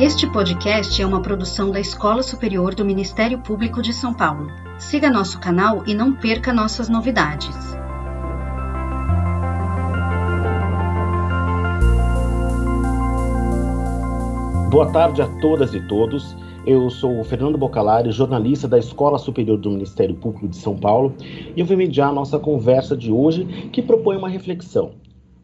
Este podcast é uma produção da Escola Superior do Ministério Público de São Paulo. Siga nosso canal e não perca nossas novidades. Boa tarde a todas e todos. Eu sou o Fernando Bocalari, jornalista da Escola Superior do Ministério Público de São Paulo, e eu vou mediar a nossa conversa de hoje, que propõe uma reflexão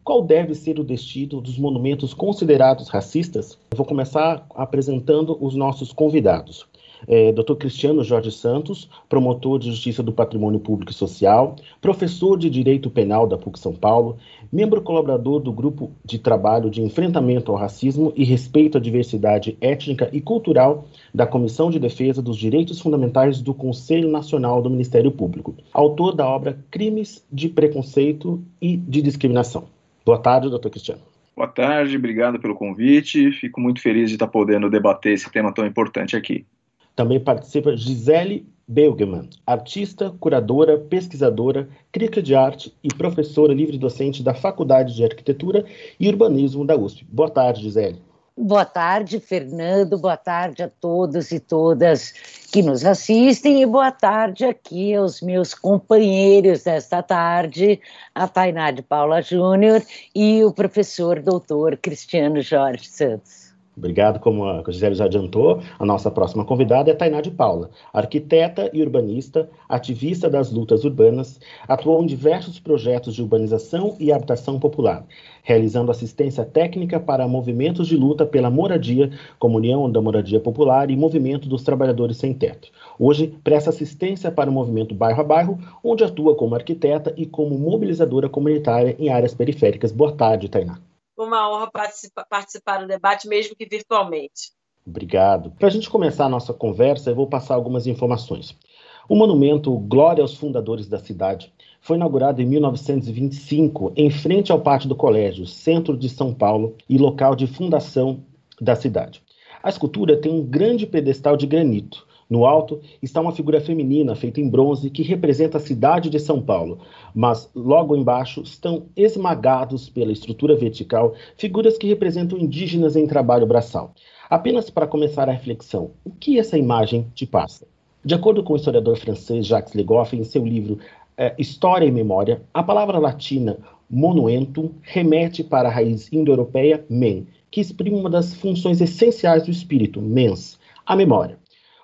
qual deve ser o destino dos monumentos considerados racistas? Eu vou começar apresentando os nossos convidados. É, Dr. Cristiano Jorge Santos, promotor de Justiça do Patrimônio Público e Social, professor de Direito Penal da PUC São Paulo, membro colaborador do Grupo de Trabalho de Enfrentamento ao Racismo e Respeito à Diversidade Étnica e Cultural da Comissão de Defesa dos Direitos Fundamentais do Conselho Nacional do Ministério Público, autor da obra Crimes de Preconceito e de Discriminação. Boa tarde, doutor Cristiano. Boa tarde, obrigado pelo convite. Fico muito feliz de estar podendo debater esse tema tão importante aqui. Também participa Gisele Belgeman, artista, curadora, pesquisadora, crítica de arte e professora livre-docente da Faculdade de Arquitetura e Urbanismo da USP. Boa tarde, Gisele. Boa tarde, Fernando. Boa tarde a todos e todas que nos assistem e boa tarde aqui aos meus companheiros desta tarde, a Tainá de Paula Júnior e o professor doutor Cristiano Jorge Santos. Obrigado, como a Gisele já adiantou, a nossa próxima convidada é Tainá de Paula, arquiteta e urbanista, ativista das lutas urbanas, atuou em diversos projetos de urbanização e habitação popular, realizando assistência técnica para movimentos de luta pela moradia, como União da Moradia Popular e Movimento dos Trabalhadores Sem Teto. Hoje, presta assistência para o movimento Bairro a Bairro, onde atua como arquiteta e como mobilizadora comunitária em áreas periféricas. Boa tarde, Tainá uma honra participar, participar do debate, mesmo que virtualmente. Obrigado. Para a gente começar a nossa conversa, eu vou passar algumas informações. O monumento Glória aos Fundadores da Cidade foi inaugurado em 1925, em frente ao pátio do colégio, centro de São Paulo e local de fundação da cidade. A escultura tem um grande pedestal de granito, no alto está uma figura feminina feita em bronze que representa a cidade de São Paulo, mas logo embaixo estão esmagados pela estrutura vertical figuras que representam indígenas em trabalho braçal. Apenas para começar a reflexão, o que essa imagem te passa? De acordo com o historiador francês Jacques Legoff, em seu livro é, História e Memória, a palavra latina monuentum remete para a raiz indo-europeia men, que exprime uma das funções essenciais do espírito, mens, a memória.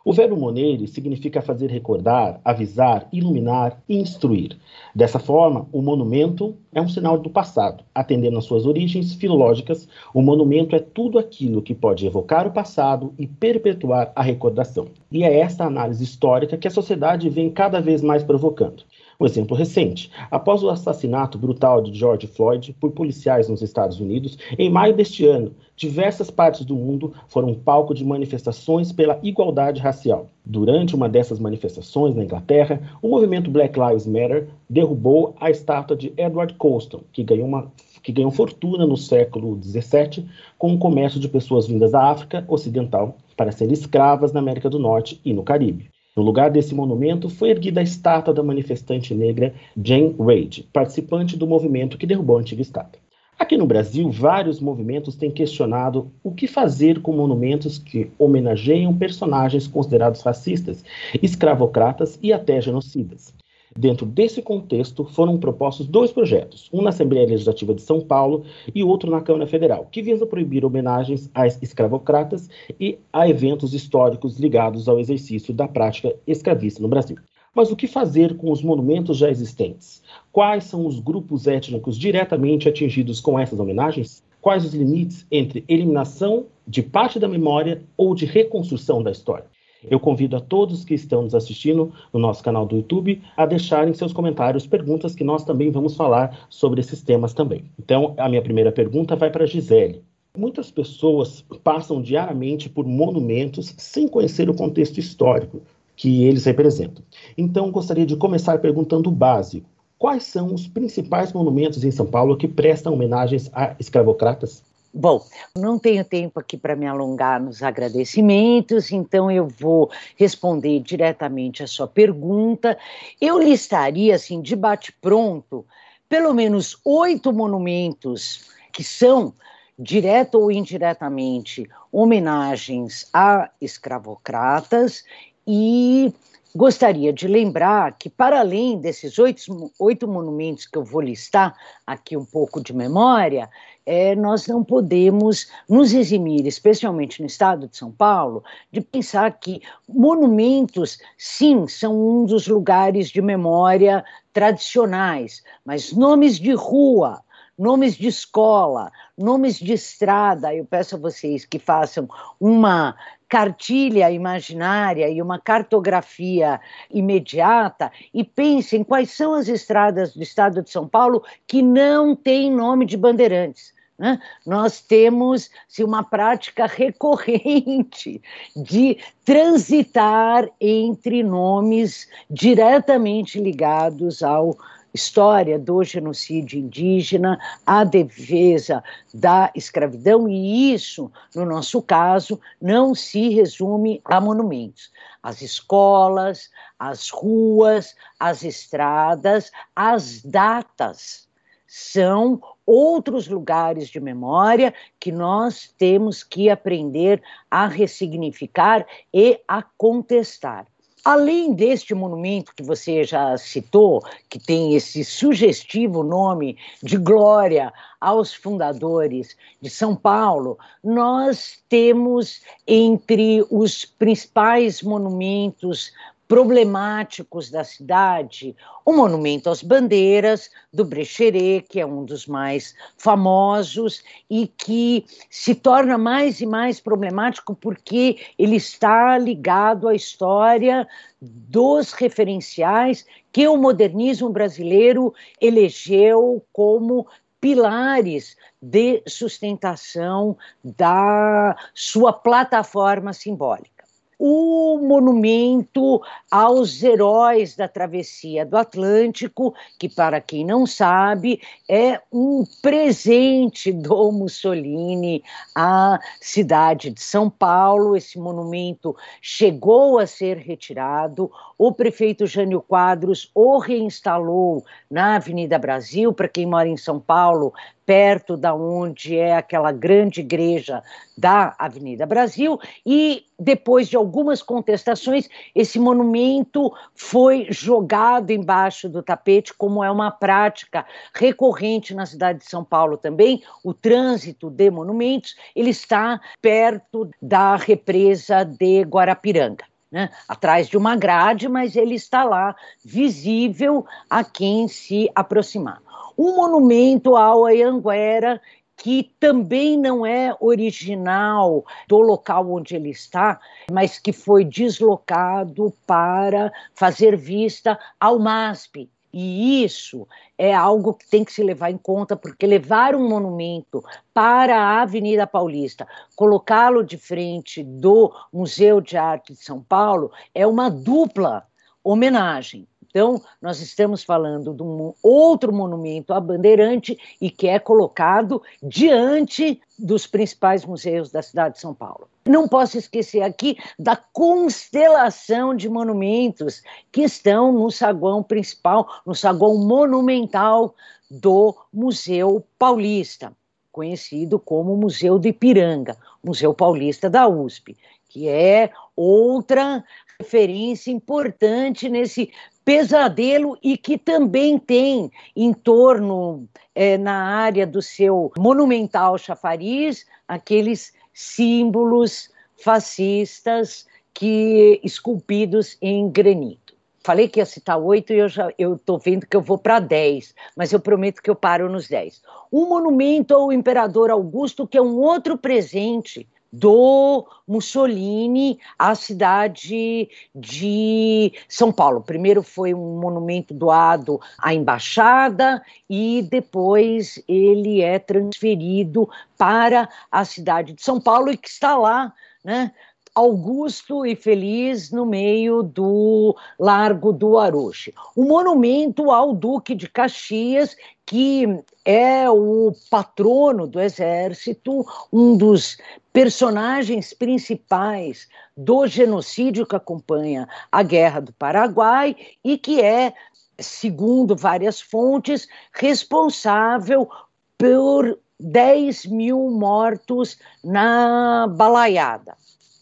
O verbo monere significa fazer recordar, avisar, iluminar instruir. Dessa forma, o monumento é um sinal do passado. Atendendo às suas origens filológicas, o monumento é tudo aquilo que pode evocar o passado e perpetuar a recordação. E é essa análise histórica que a sociedade vem cada vez mais provocando. Um exemplo recente: após o assassinato brutal de George Floyd por policiais nos Estados Unidos, em maio deste ano, diversas partes do mundo foram palco de manifestações pela igualdade racial. Durante uma dessas manifestações na Inglaterra, o movimento Black Lives Matter derrubou a estátua de Edward Colston, que ganhou uma que ganhou fortuna no século XVII com o comércio de pessoas vindas da África Ocidental para serem escravas na América do Norte e no Caribe. No lugar desse monumento foi erguida a estátua da manifestante negra Jane Reid, participante do movimento que derrubou a antiga estátua. Aqui no Brasil, vários movimentos têm questionado o que fazer com monumentos que homenageiam personagens considerados racistas, escravocratas e até genocidas. Dentro desse contexto, foram propostos dois projetos, um na Assembleia Legislativa de São Paulo e outro na Câmara Federal, que visam proibir homenagens a escravocratas e a eventos históricos ligados ao exercício da prática escravista no Brasil. Mas o que fazer com os monumentos já existentes? Quais são os grupos étnicos diretamente atingidos com essas homenagens? Quais os limites entre eliminação de parte da memória ou de reconstrução da história? Eu convido a todos que estão nos assistindo no nosso canal do YouTube a deixarem seus comentários, perguntas que nós também vamos falar sobre esses temas também. Então, a minha primeira pergunta vai para Gisele. Muitas pessoas passam diariamente por monumentos sem conhecer o contexto histórico que eles representam. Então, gostaria de começar perguntando o básico. Quais são os principais monumentos em São Paulo que prestam homenagens a escravocratas? Bom, não tenho tempo aqui para me alongar nos agradecimentos, então eu vou responder diretamente a sua pergunta. Eu listaria, assim, de bate-pronto, pelo menos oito monumentos que são direta ou indiretamente, homenagens a escravocratas e gostaria de lembrar que, para além desses oito, oito monumentos que eu vou listar aqui um pouco de memória, é, nós não podemos nos eximir, especialmente no estado de São Paulo, de pensar que monumentos, sim, são um dos lugares de memória tradicionais, mas nomes de rua, nomes de escola, nomes de estrada. Eu peço a vocês que façam uma cartilha imaginária e uma cartografia imediata e pensem quais são as estradas do estado de São Paulo que não têm nome de bandeirantes. Né? Nós temos se uma prática recorrente de transitar entre nomes diretamente ligados ao história do genocídio indígena, a defesa da escravidão, e isso, no nosso caso, não se resume a monumentos. As escolas, as ruas, as estradas, as datas são outros lugares de memória que nós temos que aprender a ressignificar e a contestar. Além deste monumento que você já citou, que tem esse sugestivo nome de glória aos fundadores de São Paulo, nós temos entre os principais monumentos problemáticos da cidade, o Monumento às Bandeiras, do Brecheret, que é um dos mais famosos e que se torna mais e mais problemático porque ele está ligado à história dos referenciais que o modernismo brasileiro elegeu como pilares de sustentação da sua plataforma simbólica o monumento aos heróis da travessia do Atlântico, que, para quem não sabe, é um presente do Mussolini à cidade de São Paulo. Esse monumento chegou a ser retirado. O prefeito Jânio Quadros o reinstalou na Avenida Brasil. Para quem mora em São Paulo, perto da onde é aquela grande igreja da Avenida Brasil, e depois de algumas contestações, esse monumento foi jogado embaixo do tapete, como é uma prática recorrente na cidade de São Paulo também. O trânsito de monumentos, ele está perto da represa de Guarapiranga. Né, atrás de uma grade, mas ele está lá, visível a quem se aproximar um monumento ao Anhanguera que também não é original do local onde ele está, mas que foi deslocado para fazer vista ao MASP. E isso é algo que tem que se levar em conta, porque levar um monumento para a Avenida Paulista, colocá-lo de frente do Museu de Arte de São Paulo, é uma dupla homenagem. Então, nós estamos falando de um outro monumento a Bandeirante e que é colocado diante dos principais museus da cidade de São Paulo. Não posso esquecer aqui da constelação de monumentos que estão no saguão principal, no saguão monumental do Museu Paulista, conhecido como Museu do Ipiranga, Museu Paulista da USP, que é outra referência importante nesse pesadelo e que também tem em torno, é, na área do seu monumental chafariz, aqueles símbolos fascistas que esculpidos em granito. Falei que ia citar oito e eu já eu estou vendo que eu vou para dez, mas eu prometo que eu paro nos dez. Um monumento ao imperador Augusto, que é um outro presente do Mussolini à cidade de São Paulo. Primeiro foi um monumento doado à embaixada e depois ele é transferido para a cidade de São Paulo e que está lá, né? Augusto e Feliz no meio do Largo do Aroche. Um monumento ao Duque de Caxias, que é o patrono do exército, um dos personagens principais do genocídio que acompanha a Guerra do Paraguai e que é, segundo várias fontes, responsável por 10 mil mortos na balaiada.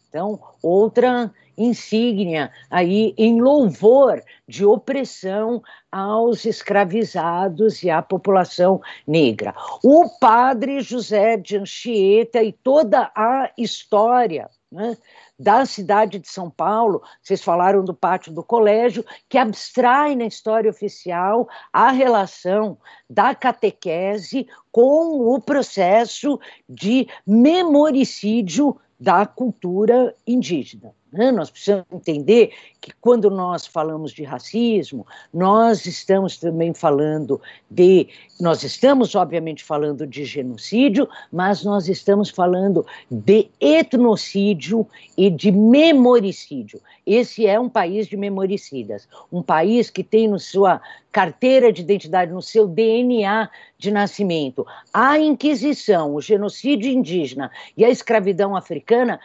Então, outra insígnia aí em louvor de opressão aos escravizados e à população negra. O padre José de Anchieta e toda a história né, da cidade de São Paulo, vocês falaram do pátio do colégio, que abstrai na história oficial a relação da catequese com o processo de memoricídio da cultura indígena. Né? Nós precisamos entender que quando nós falamos de racismo, nós estamos também falando de. Nós estamos, obviamente, falando de genocídio, mas nós estamos falando de etnocídio e de memoricídio. Esse é um país de memoricidas, um país que tem no sua carteira de identidade, no seu DNA de nascimento, a Inquisição, o genocídio indígena e a escravidão africana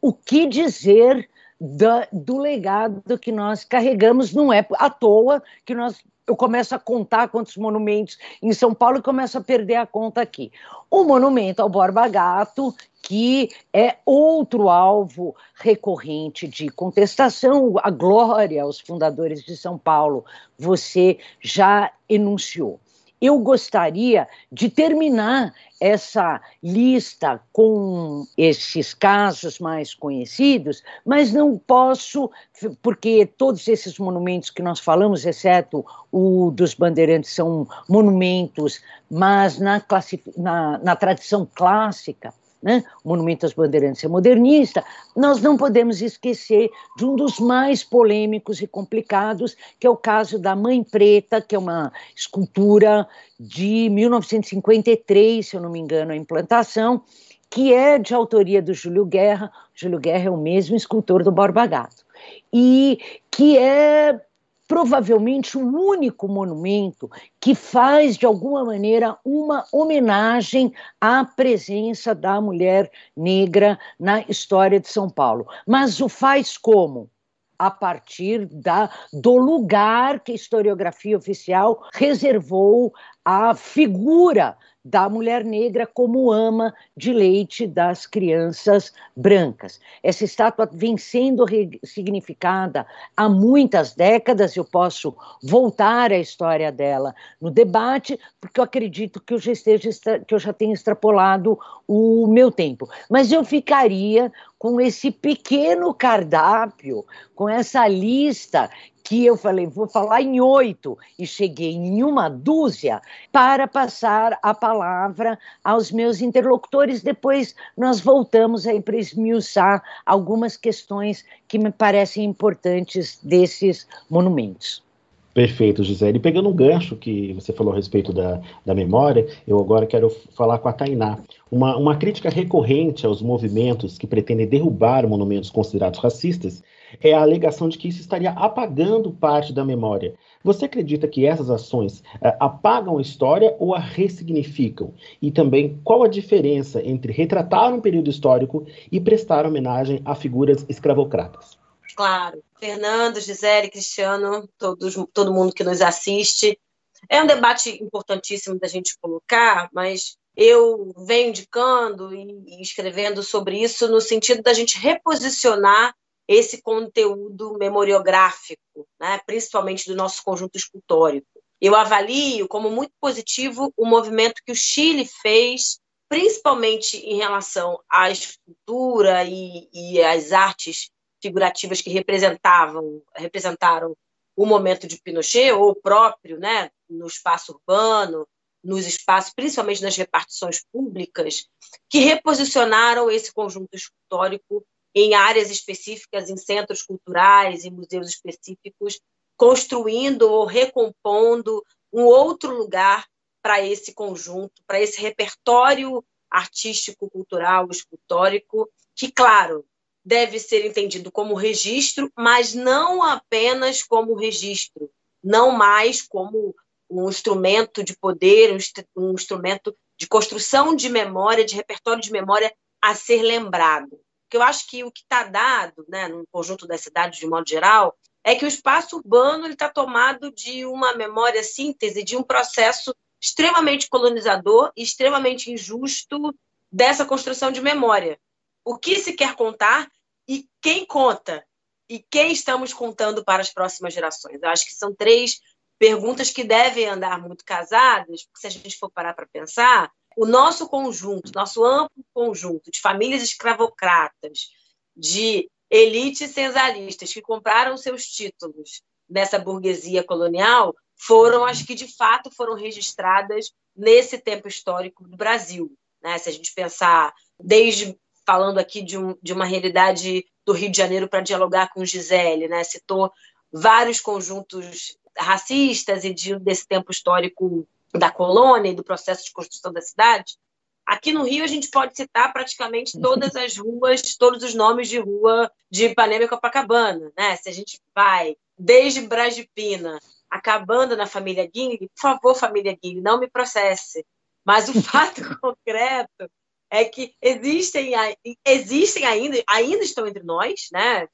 o que dizer da, do legado que nós carregamos. Não é à toa que nós eu começo a contar quantos monumentos em São Paulo e começo a perder a conta aqui. O monumento ao Borba Gato, que é outro alvo recorrente de contestação, a glória aos fundadores de São Paulo, você já enunciou eu gostaria de terminar essa lista com esses casos mais conhecidos, mas não posso, porque todos esses monumentos que nós falamos, exceto o dos Bandeirantes, são monumentos, mas na, na, na tradição clássica, né? o Monumento às Bandeirantes é modernista, nós não podemos esquecer de um dos mais polêmicos e complicados, que é o caso da Mãe Preta, que é uma escultura de 1953, se eu não me engano, a implantação, que é de autoria do Júlio Guerra. Júlio Guerra é o mesmo escultor do Borba Gato. E que é provavelmente o único monumento que faz, de alguma maneira, uma homenagem à presença da mulher negra na história de São Paulo. Mas o faz como? A partir da, do lugar que a historiografia oficial reservou à figura da mulher negra como ama de leite das crianças brancas. Essa estátua vem sendo significada há muitas décadas, eu posso voltar à história dela no debate, porque eu acredito que eu já esteja que eu já tenho extrapolado o meu tempo. Mas eu ficaria com esse pequeno cardápio, com essa lista que eu falei, vou falar em oito, e cheguei em uma dúzia, para passar a palavra aos meus interlocutores. Depois nós voltamos aí para esmiuçar algumas questões que me parecem importantes desses monumentos. Perfeito, Gisele. Pegando um gancho que você falou a respeito da, da memória, eu agora quero falar com a Tainá. Uma, uma crítica recorrente aos movimentos que pretendem derrubar monumentos considerados racistas é a alegação de que isso estaria apagando parte da memória. Você acredita que essas ações uh, apagam a história ou a ressignificam? E também, qual a diferença entre retratar um período histórico e prestar homenagem a figuras escravocratas? Claro. Fernando, Gisele, Cristiano, todos, todo mundo que nos assiste. É um debate importantíssimo da gente colocar, mas eu venho indicando e escrevendo sobre isso no sentido da gente reposicionar esse conteúdo memoriográfico, né, principalmente do nosso conjunto escultórico. Eu avalio como muito positivo o movimento que o Chile fez, principalmente em relação à escultura e, e às artes figurativas que representavam, representaram o momento de Pinochet, ou próprio, né, no espaço urbano, nos espaços, principalmente nas repartições públicas, que reposicionaram esse conjunto escultórico em áreas específicas, em centros culturais, em museus específicos, construindo ou recompondo um outro lugar para esse conjunto, para esse repertório artístico, cultural, escultórico, que, claro, deve ser entendido como registro, mas não apenas como registro, não mais como um instrumento de poder, um instrumento de construção de memória, de repertório de memória a ser lembrado. Porque eu acho que o que está dado, né, no conjunto das cidades de modo geral, é que o espaço urbano está tomado de uma memória síntese, de um processo extremamente colonizador e extremamente injusto dessa construção de memória. O que se quer contar e quem conta e quem estamos contando para as próximas gerações. Eu acho que são três perguntas que devem andar muito casadas, porque se a gente for parar para pensar, o nosso conjunto, nosso amplo conjunto de famílias escravocratas, de elites cesaristas que compraram seus títulos nessa burguesia colonial, foram as que de fato foram registradas nesse tempo histórico do Brasil. Né? Se a gente pensar, desde falando aqui de, um, de uma realidade do Rio de Janeiro para dialogar com Gisele, né? citou vários conjuntos racistas e de, desse tempo histórico da colônia e do processo de construção da cidade. Aqui no Rio, a gente pode citar praticamente todas as ruas, todos os nomes de rua de Ipanema e Copacabana. Né? Se a gente vai desde Brasipina, acabando na família Guing, por favor, família Guing, não me processe. Mas o fato concreto é que existem, existem ainda, ainda estão entre nós, né?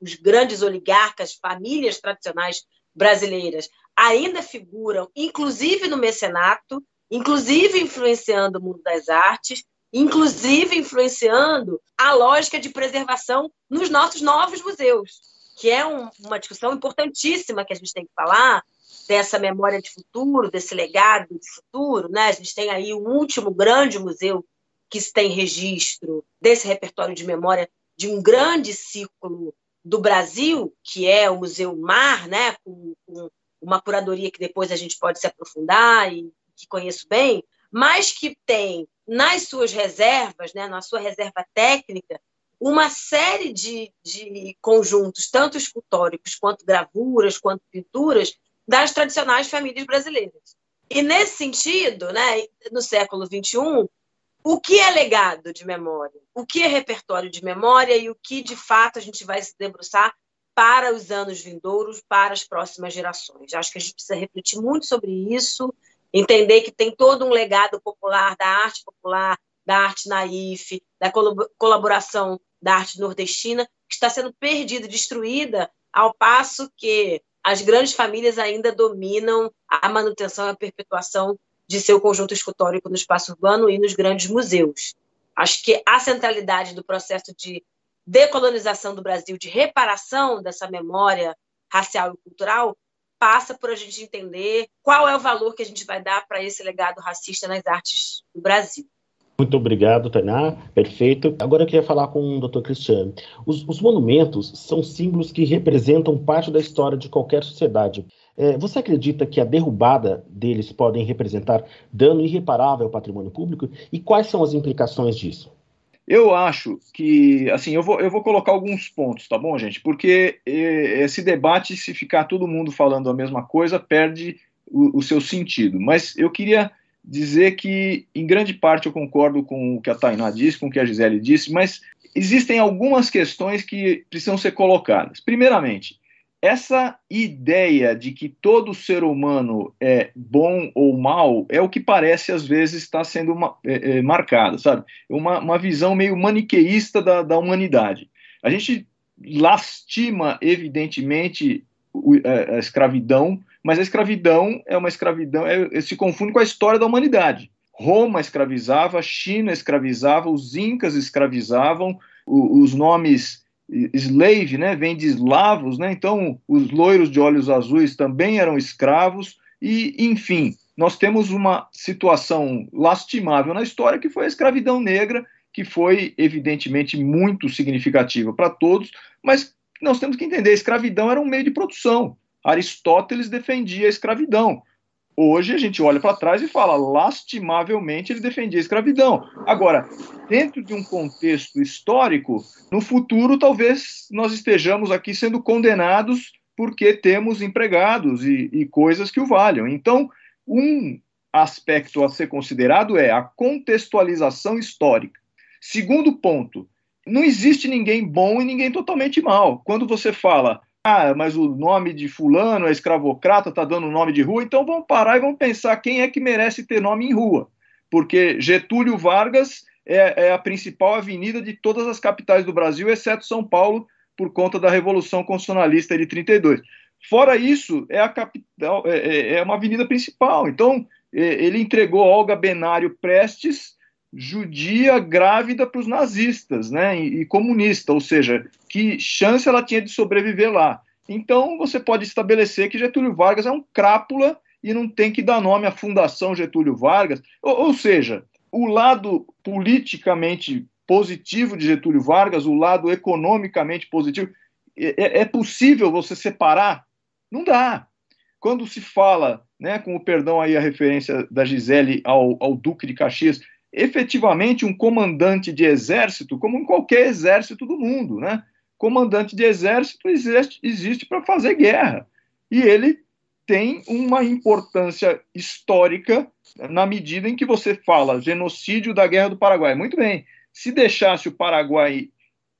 Os grandes oligarcas, famílias tradicionais brasileiras, ainda figuram, inclusive no mecenato, inclusive influenciando o mundo das artes, inclusive influenciando a lógica de preservação nos nossos novos museus, que é um, uma discussão importantíssima que a gente tem que falar dessa memória de futuro, desse legado de futuro, né? A gente tem aí o último grande museu que tem registro desse repertório de memória de um grande ciclo do Brasil, que é o Museu Mar, né? Com, com uma curadoria que depois a gente pode se aprofundar e que conheço bem, mas que tem nas suas reservas, né, na sua reserva técnica, uma série de, de conjuntos, tanto escultóricos quanto gravuras, quanto pinturas, das tradicionais famílias brasileiras. E nesse sentido, né, no século XXI, o que é legado de memória? O que é repertório de memória e o que, de fato, a gente vai se debruçar para os anos vindouros, para as próximas gerações. Acho que a gente precisa refletir muito sobre isso, entender que tem todo um legado popular da arte popular, da arte naif, da colaboração da arte nordestina, que está sendo perdida, destruída, ao passo que as grandes famílias ainda dominam a manutenção e a perpetuação de seu conjunto escultórico no espaço urbano e nos grandes museus. Acho que a centralidade do processo de decolonização do Brasil, de reparação dessa memória racial e cultural, passa por a gente entender qual é o valor que a gente vai dar para esse legado racista nas artes do Brasil. Muito obrigado, Tainá. Perfeito. Agora eu queria falar com o Dr. Cristiano. Os, os, monumentos são símbolos que representam parte da história de qualquer sociedade. É, você acredita que a derrubada deles podem representar dano irreparável ao patrimônio público? E quais são as implicações disso? Eu acho que, assim, eu vou, eu vou colocar alguns pontos, tá bom, gente? Porque esse debate, se ficar todo mundo falando a mesma coisa, perde o, o seu sentido. Mas eu queria dizer que, em grande parte, eu concordo com o que a Tainá disse, com o que a Gisele disse, mas existem algumas questões que precisam ser colocadas. Primeiramente, essa ideia de que todo ser humano é bom ou mal é o que parece às vezes estar sendo uma, é, é, marcada, sabe? Uma, uma visão meio maniqueísta da, da humanidade. A gente lastima, evidentemente, a, a escravidão, mas a escravidão é uma escravidão, é, se confunde com a história da humanidade. Roma escravizava, China escravizava, os incas escravizavam, os nomes slave, né, vem de eslavos, né, então os loiros de olhos azuis também eram escravos, e enfim, nós temos uma situação lastimável na história que foi a escravidão negra, que foi evidentemente muito significativa para todos, mas nós temos que entender, a escravidão era um meio de produção. Aristóteles defendia a escravidão. Hoje a gente olha para trás e fala, lastimavelmente ele defendia a escravidão. Agora, dentro de um contexto histórico, no futuro talvez nós estejamos aqui sendo condenados porque temos empregados e, e coisas que o valham. Então, um aspecto a ser considerado é a contextualização histórica. Segundo ponto, não existe ninguém bom e ninguém totalmente mal. Quando você fala ah, mas o nome de fulano é escravocrata, tá dando nome de rua, então vamos parar e vamos pensar quem é que merece ter nome em rua. Porque Getúlio Vargas é, é a principal avenida de todas as capitais do Brasil, exceto São Paulo, por conta da Revolução Constitucionalista de 32. Fora isso, é a capital, é, é, é uma avenida principal. Então, ele entregou Olga Benário Prestes, judia grávida para os nazistas né, e, e comunista, ou seja, que chance ela tinha de sobreviver lá. Então, você pode estabelecer que Getúlio Vargas é um crápula e não tem que dar nome à Fundação Getúlio Vargas. Ou, ou seja, o lado politicamente positivo de Getúlio Vargas, o lado economicamente positivo, é, é, é possível você separar? Não dá. Quando se fala, né, com o perdão aí a referência da Gisele ao, ao Duque de Caxias, efetivamente um comandante de exército, como em qualquer exército do mundo, né? Comandante de exército existe, existe para fazer guerra. E ele tem uma importância histórica na medida em que você fala genocídio da Guerra do Paraguai. Muito bem, se deixasse o Paraguai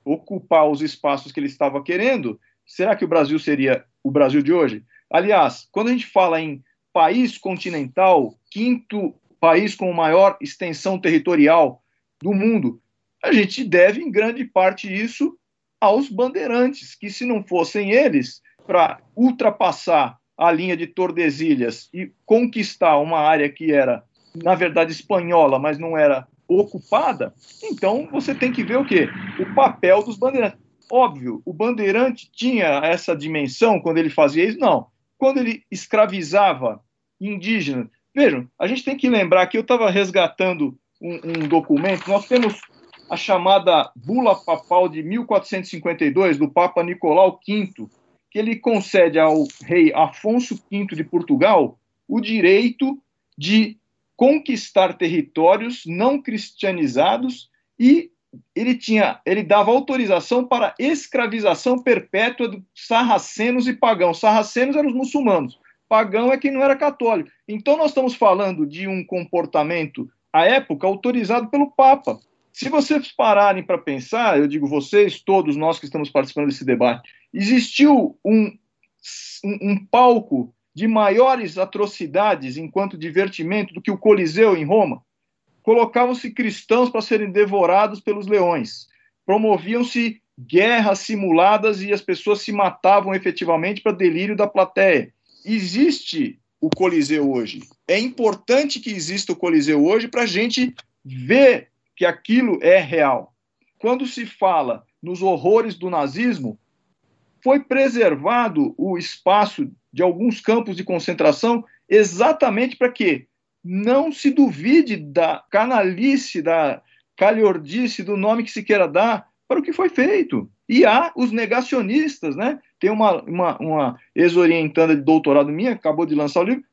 ocupar os espaços que ele estava querendo, será que o Brasil seria o Brasil de hoje? Aliás, quando a gente fala em país continental, quinto país com maior extensão territorial do mundo, a gente deve, em grande parte, isso aos bandeirantes, que se não fossem eles, para ultrapassar a linha de Tordesilhas e conquistar uma área que era, na verdade, espanhola, mas não era ocupada, então você tem que ver o quê? O papel dos bandeirantes. Óbvio, o bandeirante tinha essa dimensão quando ele fazia isso? Não. Quando ele escravizava indígenas. Vejam, a gente tem que lembrar que eu estava resgatando um, um documento, nós temos a chamada Bula Papal de 1452, do Papa Nicolau V, que ele concede ao rei Afonso V de Portugal o direito de conquistar territórios não cristianizados e ele tinha, ele dava autorização para escravização perpétua de sarracenos e pagãos. Sarracenos eram os muçulmanos, pagão é quem não era católico. Então nós estamos falando de um comportamento à época autorizado pelo Papa. Se vocês pararem para pensar, eu digo vocês, todos nós que estamos participando desse debate, existiu um, um, um palco de maiores atrocidades enquanto divertimento do que o Coliseu em Roma? Colocavam-se cristãos para serem devorados pelos leões. Promoviam-se guerras simuladas e as pessoas se matavam efetivamente para delírio da plateia. Existe o Coliseu hoje. É importante que exista o Coliseu hoje para a gente ver que aquilo é real. Quando se fala nos horrores do nazismo, foi preservado o espaço de alguns campos de concentração exatamente para que não se duvide da canalice, da calhordice, do nome que se queira dar para o que foi feito. E há os negacionistas, né? Tem uma, uma, uma ex-orientanda de doutorado minha, acabou de lançar o livro,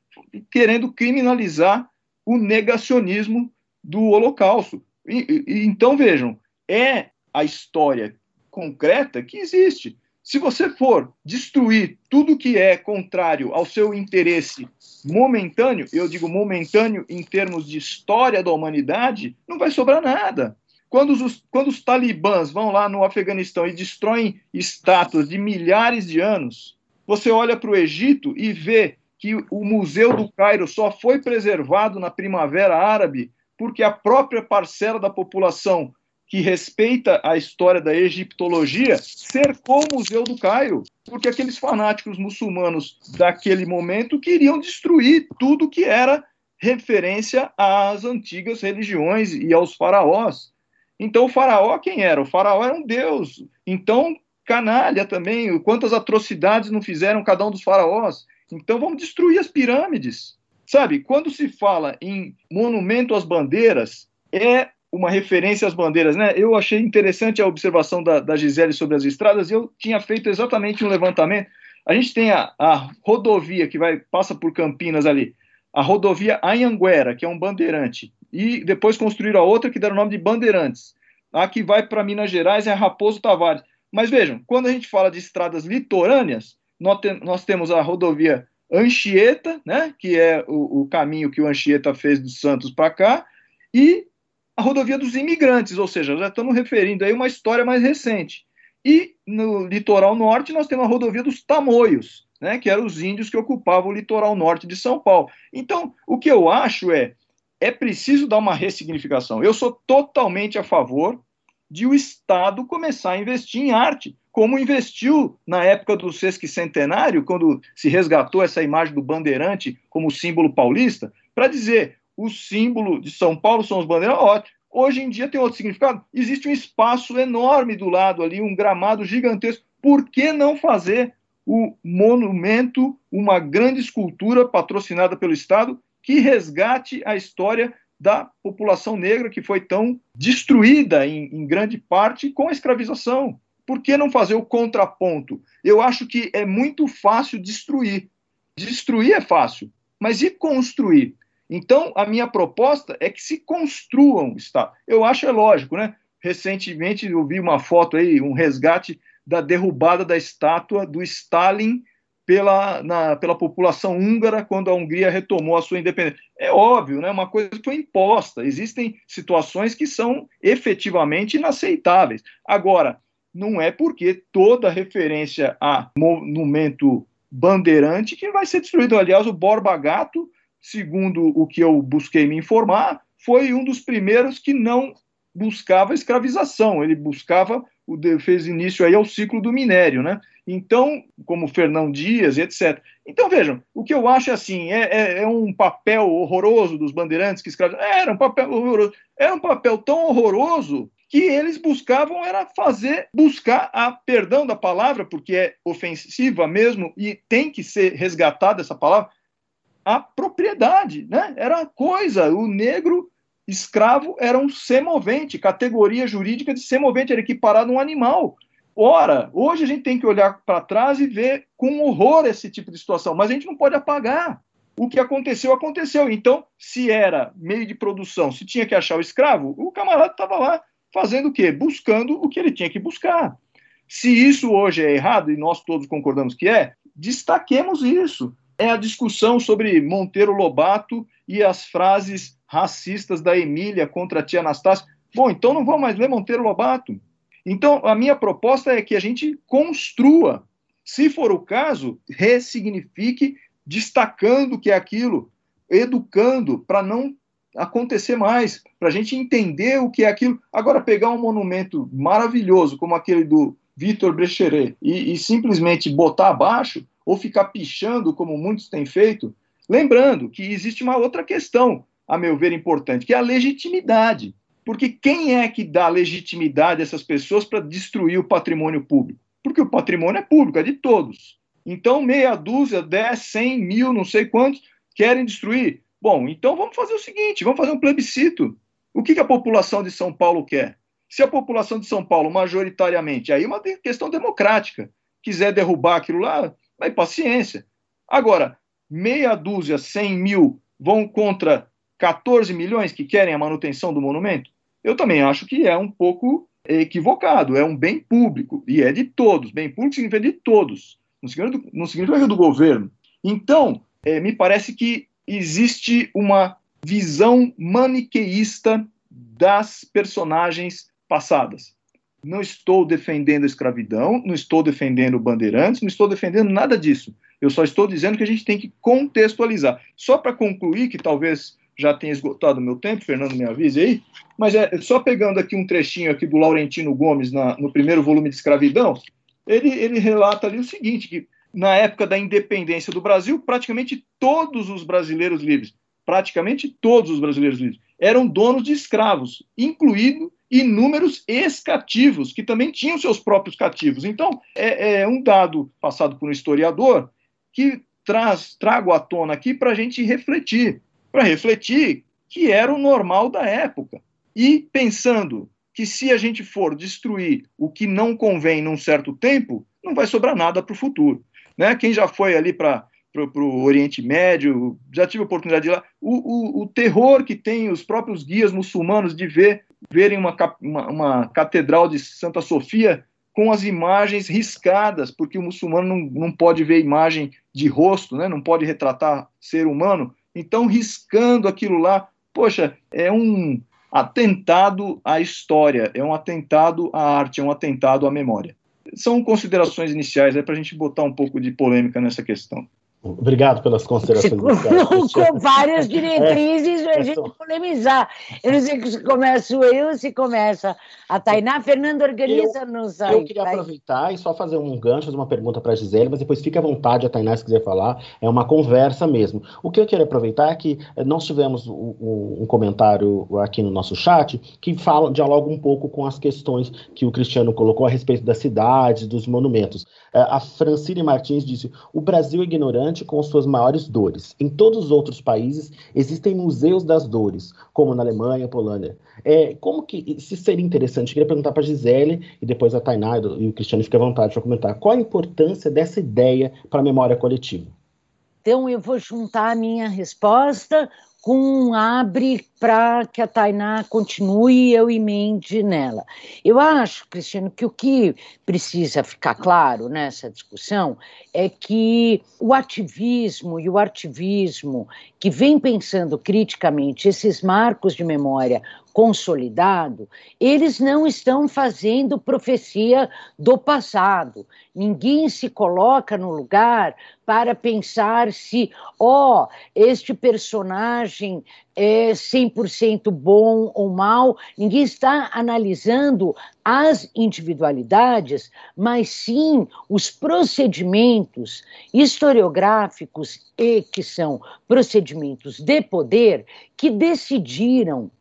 querendo criminalizar o negacionismo do Holocausto. E, e, então, vejam, é a história concreta que existe. Se você for destruir tudo que é contrário ao seu interesse momentâneo, eu digo momentâneo em termos de história da humanidade, não vai sobrar nada. Quando os, quando os talibãs vão lá no Afeganistão e destroem estátuas de milhares de anos, você olha para o Egito e vê que o Museu do Cairo só foi preservado na Primavera Árabe porque a própria parcela da população que respeita a história da egiptologia, cercou o Museu do Cairo, porque aqueles fanáticos muçulmanos daquele momento queriam destruir tudo que era referência às antigas religiões e aos faraós. Então, o faraó quem era? O faraó era um deus. Então, canalha também, quantas atrocidades não fizeram cada um dos faraós. Então, vamos destruir as pirâmides. Sabe, quando se fala em monumento às bandeiras, é uma referência às bandeiras, né? Eu achei interessante a observação da, da Gisele sobre as estradas eu tinha feito exatamente um levantamento. A gente tem a, a rodovia que vai passa por Campinas ali, a rodovia Anhanguera, que é um bandeirante, e depois construíram a outra que deram o nome de Bandeirantes. A que vai para Minas Gerais é Raposo Tavares. Mas vejam, quando a gente fala de estradas litorâneas, nós, te, nós temos a rodovia Anchieta, né, que é o, o caminho que o Anchieta fez do Santos para cá, e a rodovia dos imigrantes, ou seja, já estamos referindo aí uma história mais recente. E no litoral norte nós temos a rodovia dos Tamoios, né, que eram os índios que ocupavam o litoral norte de São Paulo. Então, o que eu acho é é preciso dar uma ressignificação. Eu sou totalmente a favor de o Estado começar a investir em arte, como investiu na época do sesquicentenário, quando se resgatou essa imagem do bandeirante como símbolo paulista, para dizer o símbolo de São Paulo são os bandeiras, ótimo. Hoje em dia tem outro significado. Existe um espaço enorme do lado ali, um gramado gigantesco. Por que não fazer o monumento, uma grande escultura patrocinada pelo Estado, que resgate a história da população negra que foi tão destruída em, em, grande parte com a escravização. Por que não fazer o contraponto? Eu acho que é muito fácil destruir. Destruir é fácil, mas e construir? Então, a minha proposta é que se construam Estado. Eu acho é lógico, né? Recentemente eu vi uma foto aí, um resgate da derrubada da estátua do Stalin pela, na, pela população húngara quando a Hungria retomou a sua independência. É óbvio, né? uma coisa que foi imposta. Existem situações que são efetivamente inaceitáveis. Agora, não é porque toda referência a monumento bandeirante que vai ser destruído. Aliás, o Borba Gato, segundo o que eu busquei me informar, foi um dos primeiros que não buscava escravização, ele buscava, fez início aí ao ciclo do minério, né? Então, como Fernão Dias, etc. Então, vejam, o que eu acho é assim, é, é, é um papel horroroso dos bandeirantes que escravizam. É, era um papel horroroso. Era um papel tão horroroso que eles buscavam era fazer, buscar a perdão da palavra, porque é ofensiva mesmo e tem que ser resgatada essa palavra, a propriedade, né? Era coisa, o negro escravo era um semovente, categoria jurídica de semovente, era equiparado a um animal. Ora, hoje a gente tem que olhar para trás e ver com horror esse tipo de situação, mas a gente não pode apagar. O que aconteceu, aconteceu. Então, se era meio de produção, se tinha que achar o escravo, o camarada estava lá fazendo o quê? Buscando o que ele tinha que buscar. Se isso hoje é errado, e nós todos concordamos que é, destaquemos isso. É a discussão sobre Monteiro Lobato e as frases racistas da Emília contra a tia Anastácia. Bom, então não vamos mais ler Monteiro Lobato. Então, a minha proposta é que a gente construa, se for o caso, ressignifique, destacando o que é aquilo, educando, para não acontecer mais, para a gente entender o que é aquilo. Agora, pegar um monumento maravilhoso como aquele do Vitor Brecheret e, e simplesmente botar abaixo, ou ficar pichando, como muitos têm feito, lembrando que existe uma outra questão, a meu ver, importante, que é a legitimidade. Porque quem é que dá legitimidade a essas pessoas para destruir o patrimônio público? Porque o patrimônio é público, é de todos. Então, meia dúzia, dez, cem, mil, não sei quantos, querem destruir. Bom, então vamos fazer o seguinte: vamos fazer um plebiscito. O que, que a população de São Paulo quer? Se a população de São Paulo, majoritariamente, aí é uma questão democrática, quiser derrubar aquilo lá, vai paciência. Agora, meia dúzia, cem mil vão contra 14 milhões que querem a manutenção do monumento? Eu também acho que é um pouco equivocado. É um bem público e é de todos. Bem público significa de todos, não significa não significa do governo. Então, é, me parece que existe uma visão maniqueísta das personagens passadas. Não estou defendendo a escravidão, não estou defendendo bandeirantes, não estou defendendo nada disso. Eu só estou dizendo que a gente tem que contextualizar. Só para concluir, que talvez já tenha esgotado o meu tempo, Fernando me avise aí, mas é só pegando aqui um trechinho aqui do Laurentino Gomes na, no primeiro volume de Escravidão, ele, ele relata ali o seguinte, que na época da independência do Brasil, praticamente todos os brasileiros livres, praticamente todos os brasileiros livres, eram donos de escravos, incluindo inúmeros ex-cativos, que também tinham seus próprios cativos. Então, é, é um dado passado por um historiador que traz, trago à tona aqui para a gente refletir para refletir que era o normal da época. E pensando que se a gente for destruir o que não convém num certo tempo, não vai sobrar nada para o futuro. Né? Quem já foi ali para o Oriente Médio, já tive a oportunidade de ir lá, o, o, o, terror que tem os próprios guias muçulmanos de ver verem uma, uma, uma catedral de Santa Sofia com as imagens riscadas, porque o muçulmano não, não pode ver imagem de rosto, né? não pode retratar ser humano, então, riscando aquilo lá, poxa, é um atentado à história, é um atentado à arte, é um atentado à memória. São considerações iniciais para a gente botar um pouco de polêmica nessa questão. Obrigado pelas considerações. Com várias diretrizes é, a gente é polemizar. Eu não sei se começa eu, se começa a Tainá. Fernando organiza nos Eu queria tá aproveitar e só fazer um gancho, fazer uma pergunta para a Gisele, mas depois fique à vontade, a Tainá, se quiser falar. É uma conversa mesmo. O que eu queria aproveitar é que eh, nós tivemos um, um comentário aqui no nosso chat que fala, dialoga um pouco com as questões que o Cristiano colocou a respeito das cidades, dos monumentos. Eh, a Francine Martins disse: o Brasil é ignorante com suas maiores dores. Em todos os outros países existem museus das dores, como na Alemanha, Polônia. É, como que se seria interessante? Eu queria perguntar para a Gisele e depois a Tainá e o Cristiano fique à vontade para comentar. Qual a importância dessa ideia para a memória coletiva? Então eu vou juntar a minha resposta com abre para que a Tainá continue e eu emende nela. Eu acho, Cristiano, que o que precisa ficar claro nessa discussão é que o ativismo e o artivismo que vem pensando criticamente esses marcos de memória consolidado, eles não estão fazendo profecia do passado. Ninguém se coloca no lugar para pensar se, ó, oh, este personagem é 100% bom ou mal, ninguém está analisando as individualidades, mas sim os procedimentos historiográficos e que são procedimentos de poder que decidiram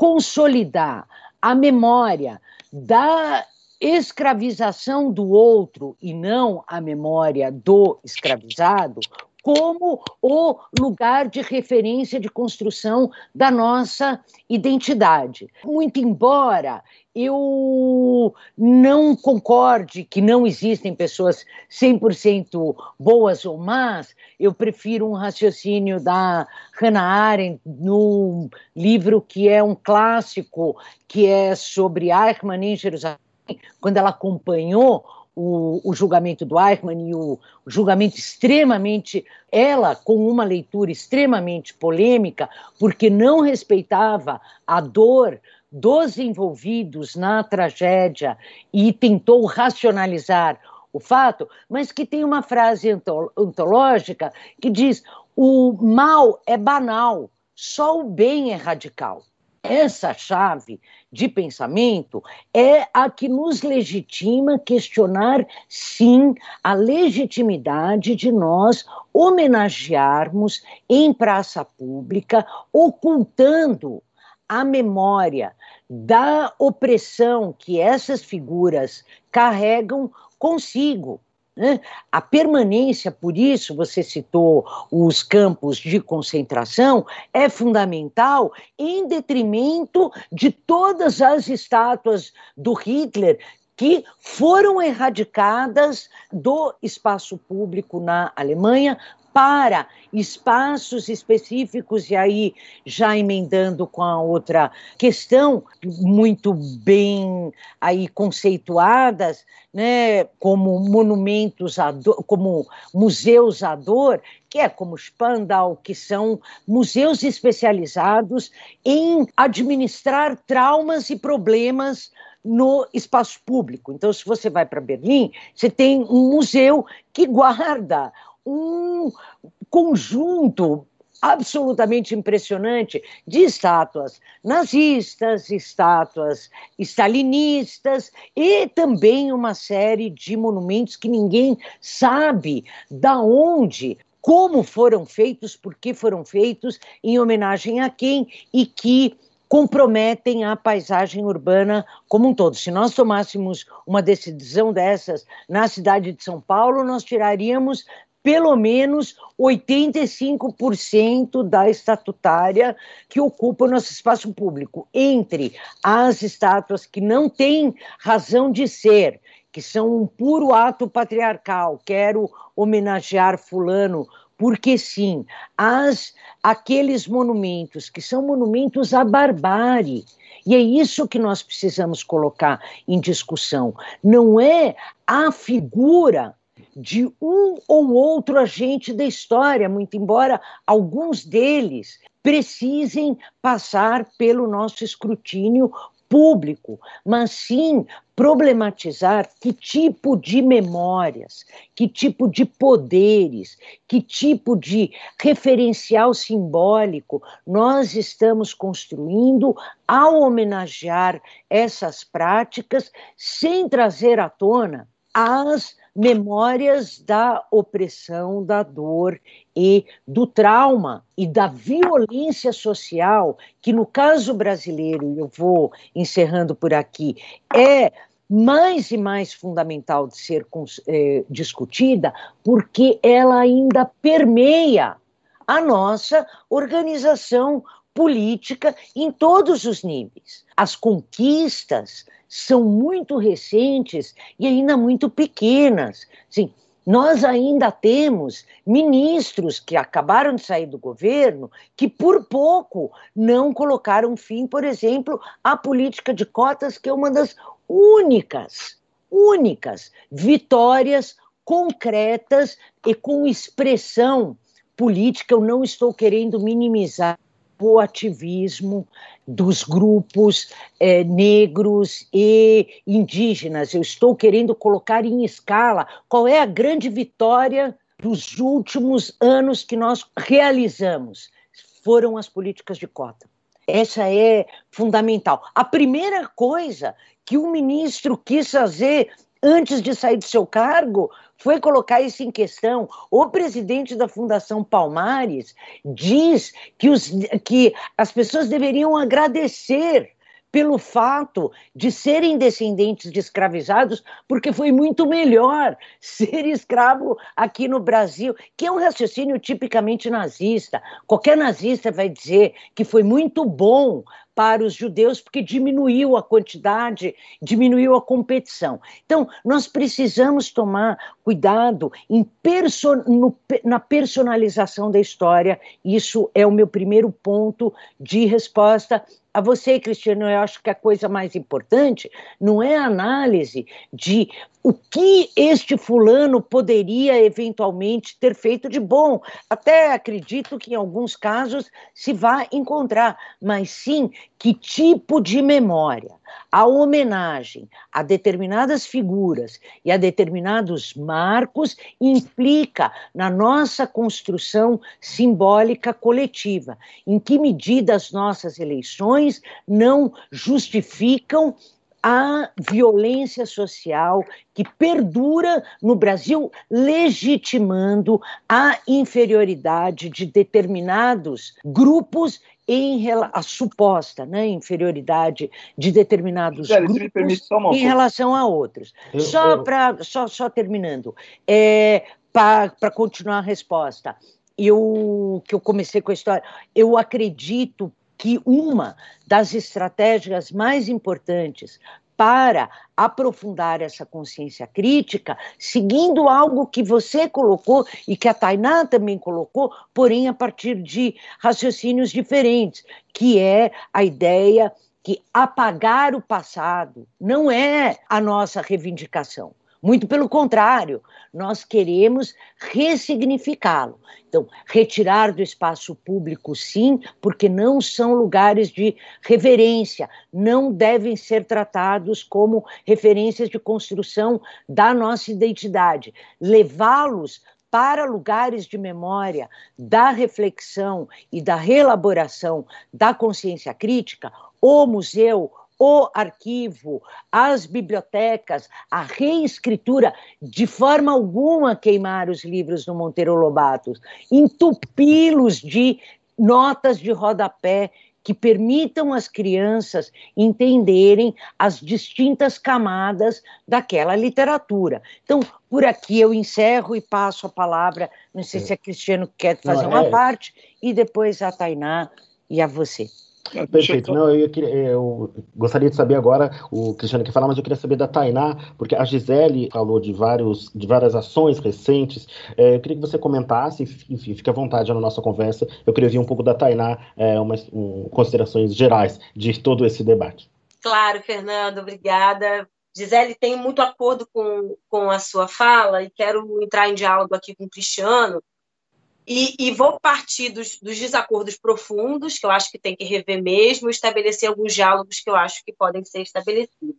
consolidar a memória da escravização do outro e não a memória do escravizado, como o lugar de referência de construção da nossa identidade. Muito embora eu não concorde que não existem pessoas 100% boas ou más, eu prefiro um raciocínio da Hannah Arendt no livro que é um clássico, que é sobre Eichmann em Jerusalém, quando ela acompanhou o, o, julgamento do Eichmann e o, o, julgamento extremamente, ela com uma leitura extremamente polêmica, porque não respeitava a dor dos envolvidos na tragédia e tentou racionalizar o fato, mas que tem uma frase antológica que diz: o mal é banal, só o bem é radical. Essa chave de pensamento é a que nos legitima questionar, sim, a legitimidade de nós homenagearmos em praça pública, ocultando a memória da opressão que essas figuras carregam consigo. Né? A permanência, por isso você citou os campos de concentração, é fundamental em detrimento de todas as estátuas do Hitler que foram erradicadas do espaço público na Alemanha para espaços específicos, e aí já emendando com a outra questão, muito bem aí conceituadas, né, como monumentos, a dor, como museus à dor, que é como Spandau, que são museus especializados em administrar traumas e problemas no espaço público. Então, se você vai para Berlim, você tem um museu que guarda um conjunto absolutamente impressionante de estátuas nazistas, estátuas stalinistas e também uma série de monumentos que ninguém sabe da onde, como foram feitos, por que foram feitos, em homenagem a quem e que comprometem a paisagem urbana como um todo. Se nós tomássemos uma decisão dessas na cidade de São Paulo, nós tiraríamos pelo menos 85% da estatutária que ocupa o nosso espaço público. Entre as estátuas que não têm razão de ser, que são um puro ato patriarcal, quero homenagear fulano porque sim, as aqueles monumentos que são monumentos à barbárie. E é isso que nós precisamos colocar em discussão. Não é a figura de um ou outro agente da história, muito embora alguns deles precisem passar pelo nosso escrutínio público, mas sim problematizar que tipo de memórias, que tipo de poderes, que tipo de referencial simbólico nós estamos construindo ao homenagear essas práticas, sem trazer à tona as memórias da opressão, da dor e do trauma e da violência social, que no caso brasileiro, eu vou encerrando por aqui, é mais e mais fundamental de ser é, discutida, porque ela ainda permeia a nossa organização política em todos os níveis. As conquistas são muito recentes e ainda muito pequenas. Sim, nós ainda temos ministros que acabaram de sair do governo que, por pouco, não colocaram fim, por exemplo, à política de cotas, que é uma das únicas, únicas vitórias concretas e com expressão política. Eu não estou querendo minimizar o ativismo dos grupos é, negros e indígenas. Eu estou querendo colocar em escala qual é a grande vitória dos últimos anos que nós realizamos. Foram as políticas de cota. Essa é fundamental. A primeira coisa que o ministro quis fazer antes de sair do seu cargo foi colocar isso em questão. O presidente da Fundação Palmares diz que, os, que as pessoas deveriam agradecer pelo fato de serem descendentes de escravizados, porque foi muito melhor ser escravo aqui no Brasil, que é um raciocínio tipicamente nazista. Qualquer nazista vai dizer que foi muito bom para os judeus, porque diminuiu a quantidade, diminuiu a competição. Então, nós precisamos tomar cuidado perso no, na personalização da história. Isso é o meu primeiro ponto de resposta a você, Cristiano, eu acho que a coisa mais importante não é a análise de o que este fulano poderia eventualmente ter feito de bom. Até acredito que em alguns casos se vai encontrar, mas sim que tipo de memória, a homenagem a determinadas figuras e a determinados marcos implica na nossa construção simbólica coletiva. Em que medida as nossas eleições não justificam a violência social que perdura no Brasil, legitimando a inferioridade de determinados grupos em a suposta né, inferioridade de determinados grupos em relação a outros. Eu, só eu... para só, só terminando, é, para continuar a resposta, eu que eu comecei com a história, eu acredito que uma das estratégias mais importantes para aprofundar essa consciência crítica, seguindo algo que você colocou e que a Tainá também colocou, porém a partir de raciocínios diferentes, que é a ideia que apagar o passado não é a nossa reivindicação. Muito pelo contrário, nós queremos ressignificá-lo. Então, retirar do espaço público, sim, porque não são lugares de reverência, não devem ser tratados como referências de construção da nossa identidade. Levá-los para lugares de memória, da reflexão e da reelaboração da consciência crítica, o museu, o arquivo, as bibliotecas, a reescritura, de forma alguma queimar os livros do Monteiro Lobato, entupi-los de notas de rodapé que permitam às crianças entenderem as distintas camadas daquela literatura. Então, por aqui eu encerro e passo a palavra, não sei se a Cristiano quer fazer não, é... uma parte, e depois a Tainá e a você. É, perfeito. Não, eu, queria, eu, gostaria de saber agora, o Cristiano quer falar, mas eu queria saber da Tainá, porque a Gisele falou de, vários, de várias ações recentes. É, eu queria que você comentasse, enfim, fique à vontade na nossa conversa. Eu queria ouvir um pouco da Tainá, é, umas um, considerações gerais de todo esse debate. Claro, Fernando, obrigada. Gisele, tenho muito acordo com, com a sua fala e quero entrar em diálogo aqui com o Cristiano E, e, vou partir dos, dos, desacordos profundos, que eu acho que tem que rever mesmo, e estabelecer alguns diálogos que eu acho que podem ser estabelecidos.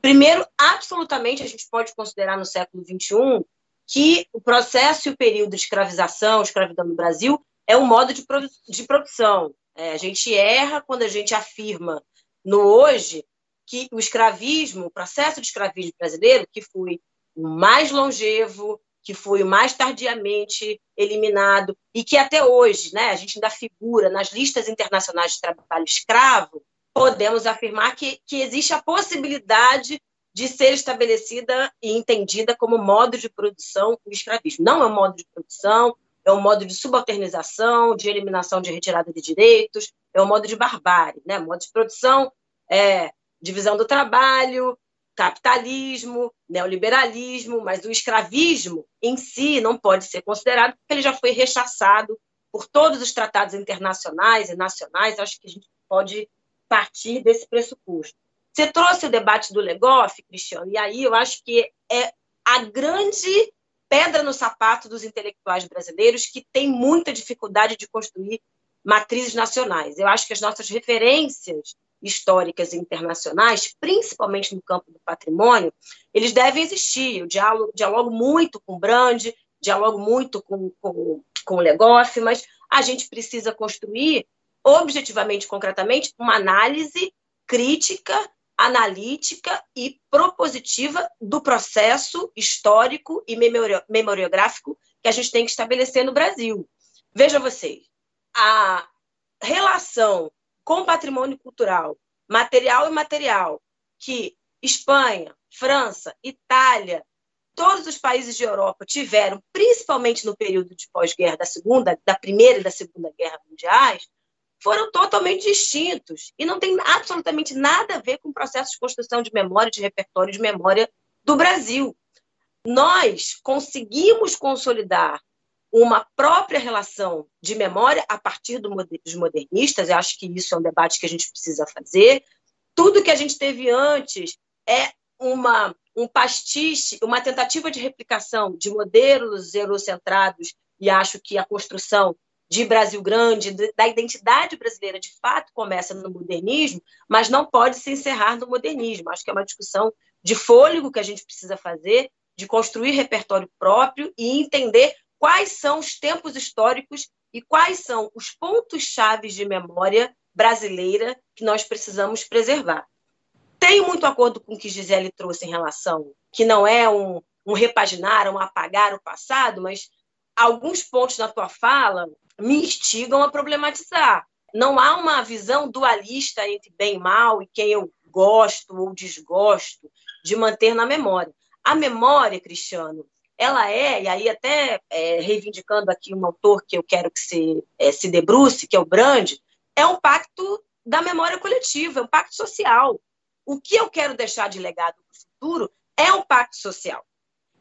Primeiro, absolutamente, a gente pode considerar no século XXI que o processo e o período de escravização, escravidão no Brasil, é um modo de, de produção. É, a gente erra quando a gente afirma no hoje que o escravismo, o processo de escravismo brasileiro, que foi o mais longevo, que foi mais tardiamente eliminado e que até hoje, né, a gente ainda figura nas listas internacionais de trabalho escravo, podemos afirmar que, que existe a possibilidade de ser estabelecida e entendida como modo de produção o escravismo. Não é um modo de produção, é um modo de subalternização, de eliminação de retirada de direitos, é um modo de barbárie. Né? Modo de produção é divisão do trabalho, capitalismo, neoliberalismo, mas o escravismo em si não pode ser considerado porque ele já foi rechaçado por todos os tratados internacionais e nacionais. Acho que a gente pode partir desse pressuposto. Você trouxe o debate do Legoff, Cristiano, e aí eu acho que é a grande pedra no sapato dos intelectuais brasileiros que tem muita dificuldade de construir matrizes nacionais. Eu acho que as nossas referências históricas e internacionais, principalmente no campo do patrimônio, eles devem existir. Eu dialogo, dialogo muito com o Brand, dialogo muito com, com, com o Legoff, mas a gente precisa construir, objetivamente, concretamente, uma análise crítica, analítica e propositiva do processo histórico e memoriográfico que a gente tem que estabelecer no Brasil. Veja vocês, a relação com patrimônio cultural, material e material, que Espanha, França, Itália, todos os países de Europa tiveram, principalmente no período de pós-guerra da segunda, da primeira e da segunda guerra mundiais, foram totalmente distintos e não tem absolutamente nada a ver com o processo de construção de memória, de repertório de memória do Brasil. Nós conseguimos consolidar uma própria relação de memória a partir do, dos modernistas, eu acho que isso é um debate que a gente precisa fazer. Tudo que a gente teve antes é uma, um pastiche, uma tentativa de replicação de modelos eurocentrados, e acho que a construção de Brasil Grande, da identidade brasileira, de fato começa no modernismo, mas não pode se encerrar no modernismo. Acho que é uma discussão de fôlego que a gente precisa fazer, de construir repertório próprio e entender quais são os tempos históricos e quais são os pontos chaves de memória brasileira que nós precisamos preservar. Tenho muito acordo com o que Gisele trouxe em relação, que não é um, um repaginar, um apagar o passado, mas alguns pontos na tua fala me instigam a problematizar. Não há uma visão dualista entre bem e mal e quem eu gosto ou desgosto de manter na memória. A memória, Cristiano, ela é, e aí até é, reivindicando aqui um autor que eu quero que se, é, se debruce, que é o Brand, é um pacto da memória coletiva, é um pacto social. O que eu quero deixar de legado para o futuro é um pacto social.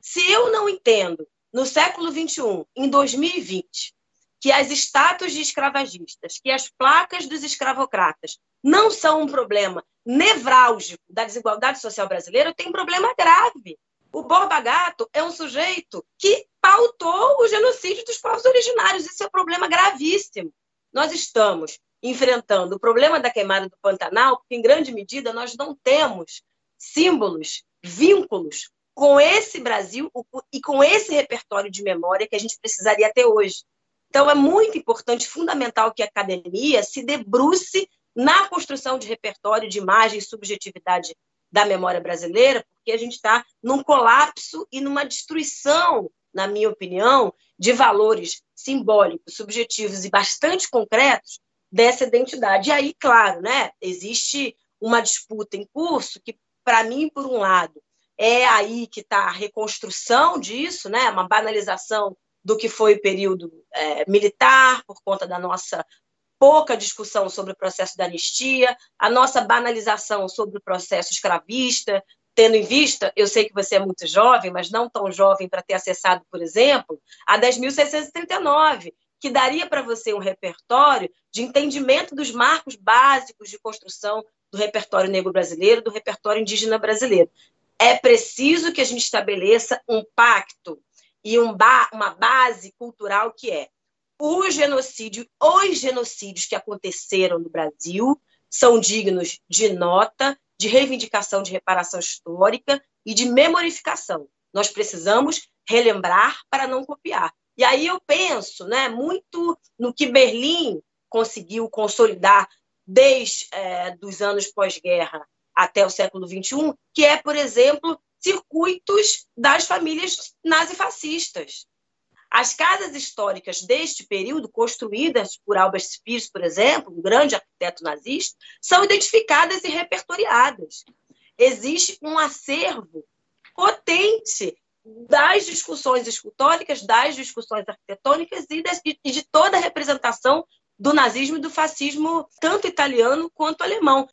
Se eu não entendo, no século XXI, em 2020, que as estátuas de escravagistas, que as placas dos escravocratas não são um problema nevrálgico da desigualdade social brasileira, tem um problema grave. O Borba Gato é um sujeito que pautou o genocídio dos povos originários. Isso é um problema gravíssimo. Nós estamos enfrentando o problema da queimada do Pantanal, porque, em grande medida, nós não temos símbolos, vínculos com esse Brasil e com esse repertório de memória que a gente precisaria ter hoje. Então, é muito importante, fundamental que a academia se debruce na construção de repertório de imagem e subjetividade da memória brasileira, porque a gente está num colapso e numa destruição, na minha opinião, de valores simbólicos, subjetivos e bastante concretos dessa identidade. E aí, claro, né, existe uma disputa em curso que, para mim, por um lado, é aí que está a reconstrução disso, né, uma banalização do que foi o período é, militar, por conta da nossa pouca discussão sobre o processo da anistia, a nossa banalização sobre o processo escravista, tendo em vista, eu sei que você é muito jovem, mas não tão jovem para ter acessado, por exemplo, a 10.639, que daria para você um repertório de entendimento dos marcos básicos de construção do repertório negro brasileiro, do repertório indígena brasileiro. É preciso que a gente estabeleça um pacto e um ba uma base cultural que é o genocídio, os genocídios que aconteceram no Brasil são dignos de nota, de reivindicação de reparação histórica e de memorificação. Nós precisamos relembrar para não copiar. E aí eu penso né, muito no que Berlim conseguiu consolidar desde é, os anos pós-guerra até o século XXI, que é, por exemplo, circuitos das famílias nazifascistas. As casas históricas deste período, construídas por Albert Speers, por exemplo, um grande arquiteto nazista, são identificadas e repertoriadas. Existe um acervo potente das discussões escultóricas, das discussões arquitetônicas e de toda a representação do nazismo e do fascismo, tanto italiano quanto alemão.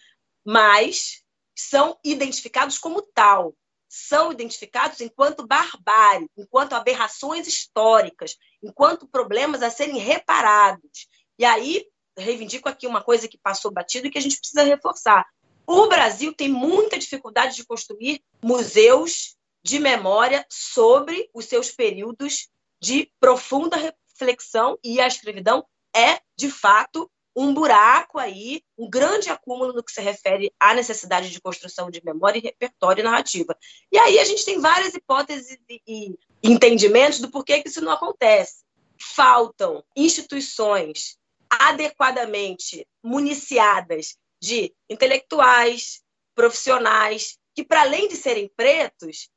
Mas são identificados como tal, são identificados enquanto barbárie, enquanto aberrações históricas, enquanto problemas a serem reparados. E aí, reivindico aqui uma coisa que passou batido e que a gente precisa reforçar. O Brasil tem muita dificuldade de construir museus de memória sobre os seus períodos de profunda reflexão e a escravidão é, de fato, um buraco aí, um grande acúmulo no que se refere à necessidade de construção de memória, repertório e narrativa. E aí a gente tem várias hipóteses e entendimentos do porquê que isso não acontece. Faltam instituições adequadamente municiadas de intelectuais, profissionais, que, para além de serem pretos,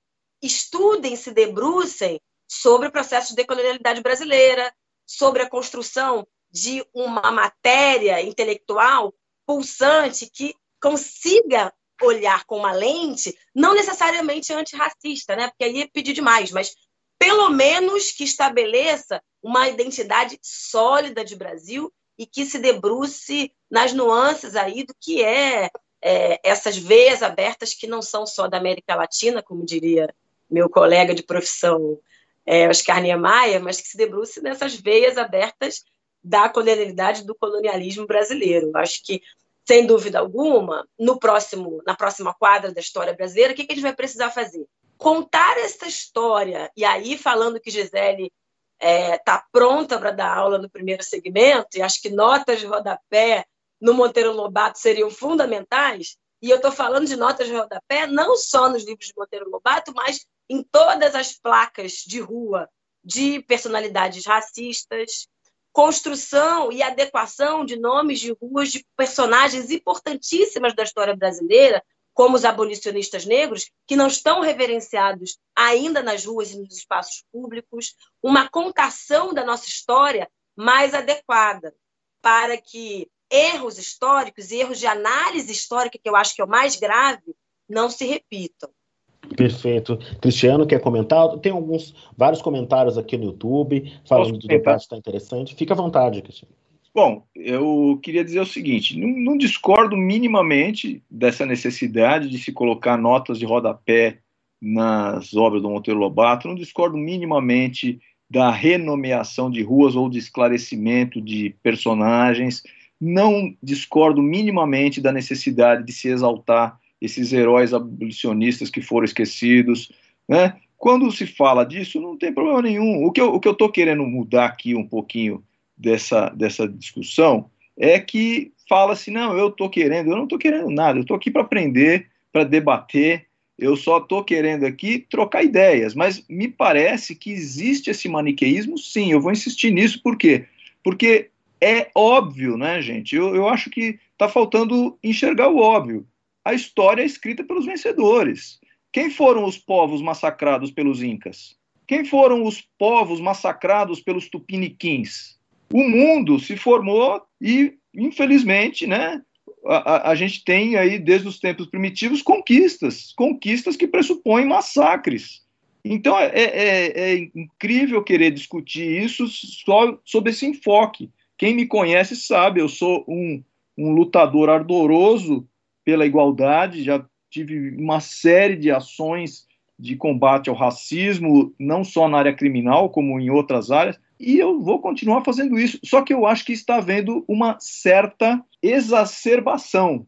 estudem, se debrucem sobre o processo de decolonialidade brasileira, sobre a construção de uma matéria intelectual pulsante que consiga olhar com uma lente, não necessariamente antirracista, né? porque aí é pedir demais, mas pelo menos que estabeleça uma identidade sólida de Brasil e que se debruce nas nuances aí do que é, é essas veias abertas que não são só da América Latina, como diria meu colega de profissão é, Oscar Niemeyer, mas que se debruce nessas veias abertas da colonialidade do colonialismo brasileiro. Acho que, sem dúvida alguma, no próximo, na próxima quadra da história brasileira, o que, que a gente vai precisar fazer? Contar essa história, e aí falando que Gisele está é, tá pronta para dar aula no primeiro segmento, e acho que notas de rodapé no Monteiro Lobato seriam fundamentais, e eu estou falando de notas de rodapé não só nos livros de Monteiro Lobato, mas em todas as placas de rua de personalidades racistas, construção e adequação de nomes de ruas de personagens importantíssimas da história brasileira, como os abolicionistas negros, que não estão reverenciados ainda nas ruas e nos espaços públicos, uma contação da nossa história mais adequada, para que erros históricos e erros de análise histórica, que eu acho que é o mais grave, não se repitam. Perfeito. Cristiano, quer comentar? Tem alguns, vários comentários aqui no YouTube falando do debate, está interessante. Fica à vontade, Cristiano. Bom, eu queria dizer o seguinte: não, não, discordo minimamente dessa necessidade de se colocar notas de rodapé nas obras do Monteiro Lobato, não discordo minimamente da renomeação de ruas ou de esclarecimento de personagens, não discordo minimamente da necessidade de se exaltar esses heróis abolicionistas que foram esquecidos, né? Quando se fala disso, não tem problema nenhum. O que eu estou querendo mudar aqui um pouquinho dessa, dessa discussão é que fala-se, não, eu estou querendo, eu não estou querendo nada, eu estou aqui para aprender, para debater, eu só estou querendo aqui trocar ideias, mas me parece que existe esse maniqueísmo, sim, eu vou insistir nisso, por quê? Porque é óbvio, né, gente? Eu, eu acho que está faltando enxergar o óbvio a história é escrita pelos vencedores. Quem foram os povos massacrados pelos Incas? Quem foram os povos massacrados pelos tupiniquins? O mundo se formou e, infelizmente, né, a, a, gente tem aí, desde os tempos primitivos, conquistas, conquistas que pressupõem massacres. Então é, é, é, incrível querer discutir isso só sob esse enfoque. Quem me conhece sabe, eu sou um, um lutador ardoroso pela igualdade, já tive uma série de ações de combate ao racismo, não só na área criminal, como em outras áreas, e eu vou continuar fazendo isso. Só que eu acho que está havendo uma certa exacerbação.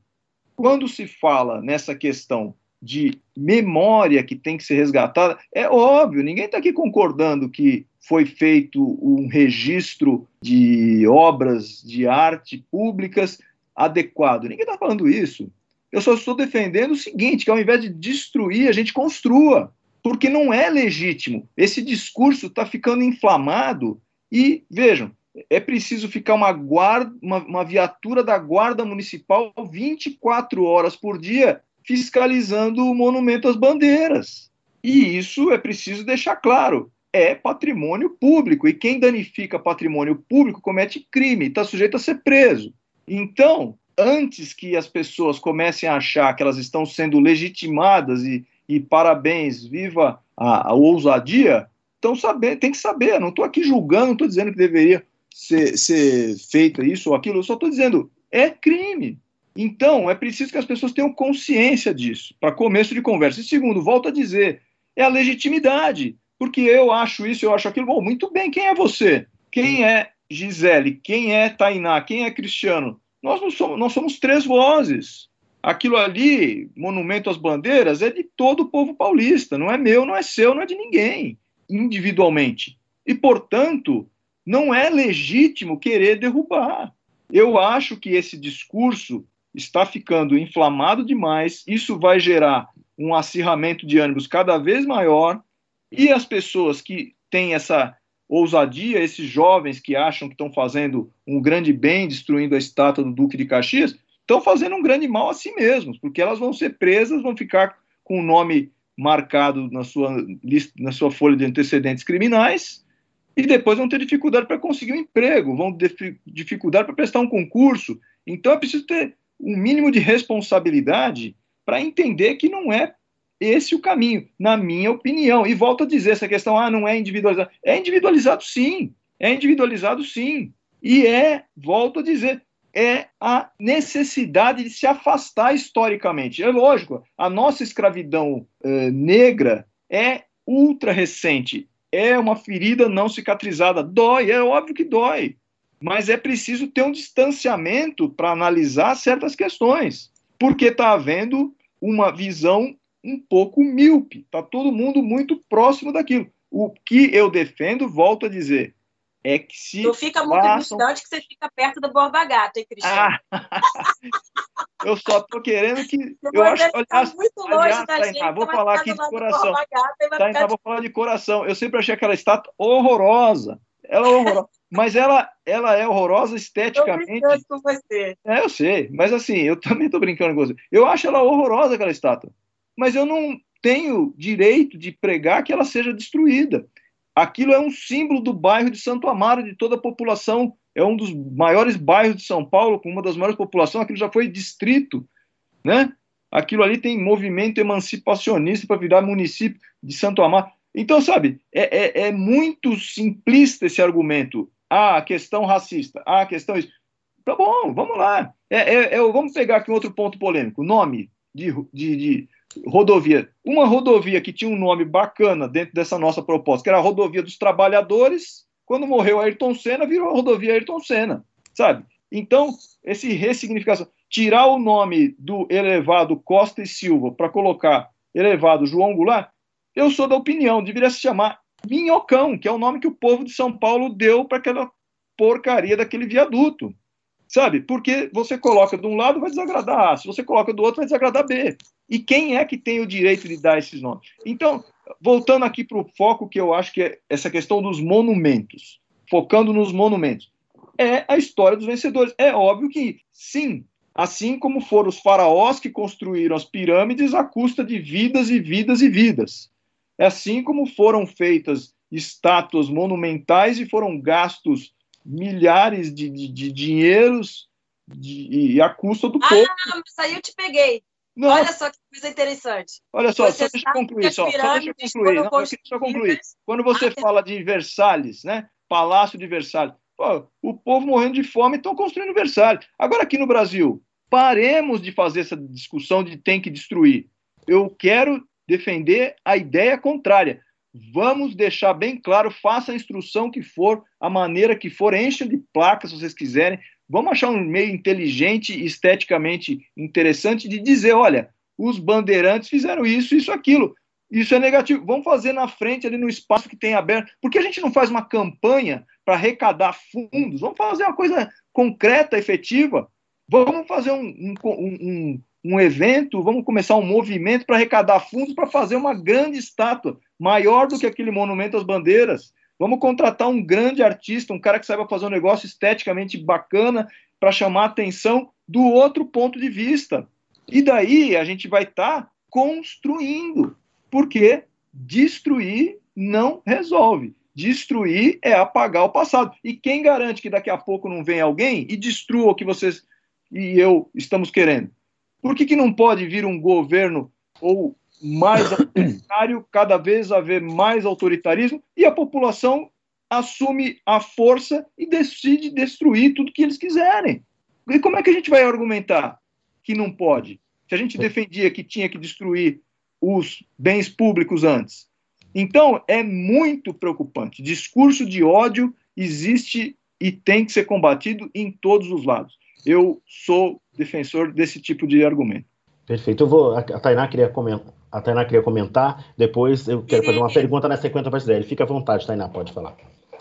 Quando se fala nessa questão de memória que tem que ser resgatada, é óbvio, ninguém está aqui concordando que foi feito um registro de obras de arte públicas adequado. Ninguém está falando isso. Eu só estou defendendo o seguinte: que ao invés de destruir, a gente construa, porque não é legítimo. Esse discurso está ficando inflamado e vejam, é preciso ficar uma, guarda, uma, uma viatura da Guarda Municipal 24 horas por dia fiscalizando o monumento às bandeiras. E isso é preciso deixar claro. É patrimônio público. E quem danifica patrimônio público comete crime, está sujeito a ser preso. Então, antes que as pessoas comecem a achar que elas estão sendo legitimadas e, e parabéns, viva a, a ousadia, então saber, tem que saber. Não estou aqui julgando, não estou dizendo que deveria ser, ser feito isso ou aquilo, eu só estou dizendo é crime. Então, é preciso que as pessoas tenham consciência disso, para começo de conversa. E segundo, volto a dizer, é a legitimidade, porque eu acho isso, eu acho aquilo. Bom, muito bem, quem é você? Quem é Gisele? Quem é Tainá? Quem é Cristiano? Nós não somos, nós somos três vozes. Aquilo ali, Monumento às Bandeiras, é de todo o povo paulista, não é meu, não é seu, não é de ninguém, individualmente. E, portanto, não é legítimo querer derrubar. Eu acho que esse discurso está ficando inflamado demais, isso vai gerar um acirramento de ânimos cada vez maior, e as pessoas que têm essa ousadia, esses jovens que acham que estão fazendo um grande bem, destruindo a estátua do Duque de Caxias, estão fazendo um grande mal a si mesmos, porque elas vão ser presas, vão ficar com o nome marcado na sua, lista, na sua folha de antecedentes criminais, e depois vão ter dificuldade para conseguir um emprego, vão ter dificuldade para prestar um concurso. Então é preciso ter um mínimo de responsabilidade para entender que não é esse o caminho, na minha opinião. E volto a dizer, essa questão, ah, não é individualizado. É individualizado sim, é individualizado sim. E é, volto a dizer, é a necessidade de se afastar historicamente. É lógico, a nossa escravidão eh, negra é ultra recente, é uma ferida não cicatrizada, dói, é óbvio que dói mas é preciso ter um distanciamento para analisar certas questões, porque está havendo uma visão um pouco míope, está todo mundo muito próximo daquilo. O que eu defendo, volto a dizer, é que se. Não fica muito façam... distante que você fica perto do Borba Gato, hein, Cristiano? Ah, eu só estou querendo que. eu acho, aliás, muito longe aliás, da gente, vou falar aqui de coração. Gato, vou falar de coração. Eu sempre achei aquela estátua horrorosa. Ela é horrorosa mas ela, ela é horrorosa esteticamente. Eu com você. É, eu sei, mas assim, eu também estou brincando com você. Eu acho ela horrorosa, aquela estátua. Mas eu não tenho direito de pregar que ela seja destruída. Aquilo é um símbolo do bairro de Santo Amaro, de toda a população. É um dos maiores bairros de São Paulo, com uma das maiores populações. Aquilo já foi distrito, né? Aquilo ali tem movimento emancipacionista para virar município de Santo Amaro. Então, sabe, é, é, é muito simplista esse argumento. Ah, questão racista. Ah, questão isso. Tá bom, vamos lá. É, é, é, vamos pegar aqui um outro ponto polêmico. Nome de, de, de, rodovia. Uma rodovia que tinha um nome bacana dentro dessa nossa proposta, que era a rodovia dos trabalhadores. Quando morreu Ayrton Senna, virou a rodovia Ayrton Senna, sabe? Então, esse ressignificação, tirar o nome do elevado Costa e Silva para colocar elevado João Goulart, eu sou da opinião, deveria se chamar Minhocão, que é o nome que o povo de São Paulo deu para aquela porcaria daquele viaduto. Sabe? Porque você coloca de um lado vai desagradar A, se você coloca do outro vai desagradar B. E quem é que tem o direito de dar esses nomes? Então, voltando aqui para o foco que eu acho que é essa questão dos monumentos, focando nos monumentos, é a história dos vencedores. É óbvio que, sim, assim como foram os faraós que construíram as pirâmides à custa de vidas e vidas e vidas. É assim como foram feitas estátuas monumentais e foram gastos milhares de, de, de dinheiros de, e a custa do ah, povo. Ah, mas aí eu te peguei. Não. Olha só que coisa interessante. Olha só, só deixa eu concluir, só, só deixa eu concluir. Não, deixa eu concluir. Quando você ah, fala de Versalhes, né? Palácio de Versalhes, pô, o povo morrendo de fome estão construindo Versalhes. Agora aqui no Brasil, paremos de fazer essa discussão de tem que destruir. Eu quero defender a ideia contrária. Vamos deixar bem claro, faça a instrução que for, a maneira que for, encha de placas se vocês quiserem. Vamos achar um meio inteligente, esteticamente interessante de dizer, olha, os bandeirantes fizeram isso, isso, aquilo. Isso é negativo. Vamos fazer na frente, ali no espaço que tem aberto. Por que a gente não faz uma campanha para arrecadar fundos? Vamos fazer uma coisa concreta, efetiva. Vamos fazer um, um, um, um evento, vamos começar um movimento para arrecadar fundos para fazer uma grande estátua, maior do que aquele monumento às bandeiras. Vamos contratar um grande artista, um cara que saiba fazer um negócio esteticamente bacana para chamar a atenção do outro ponto de vista. E daí a gente vai estar tá construindo, porque destruir não resolve. Destruir é apagar o passado. E quem garante que daqui a pouco não vem alguém e destrua o que vocês e eu estamos querendo? Por que, que não pode vir um governo ou mais autoritário, cada vez haver mais autoritarismo e a população assume a força e decide destruir tudo que eles quiserem? E como é que a gente vai argumentar que não pode? Se a gente defendia que tinha que destruir os bens públicos antes. Então, é muito preocupante. Discurso de ódio existe e tem que ser combatido em todos os lados. Eu sou defensor desse tipo de argumento. Perfeito. Eu vou. A Tainá queria comentar. A Tainá queria comentar, depois eu quero fazer uma pergunta na sequência para Gisele. Fica à vontade, Tainá, pode falar.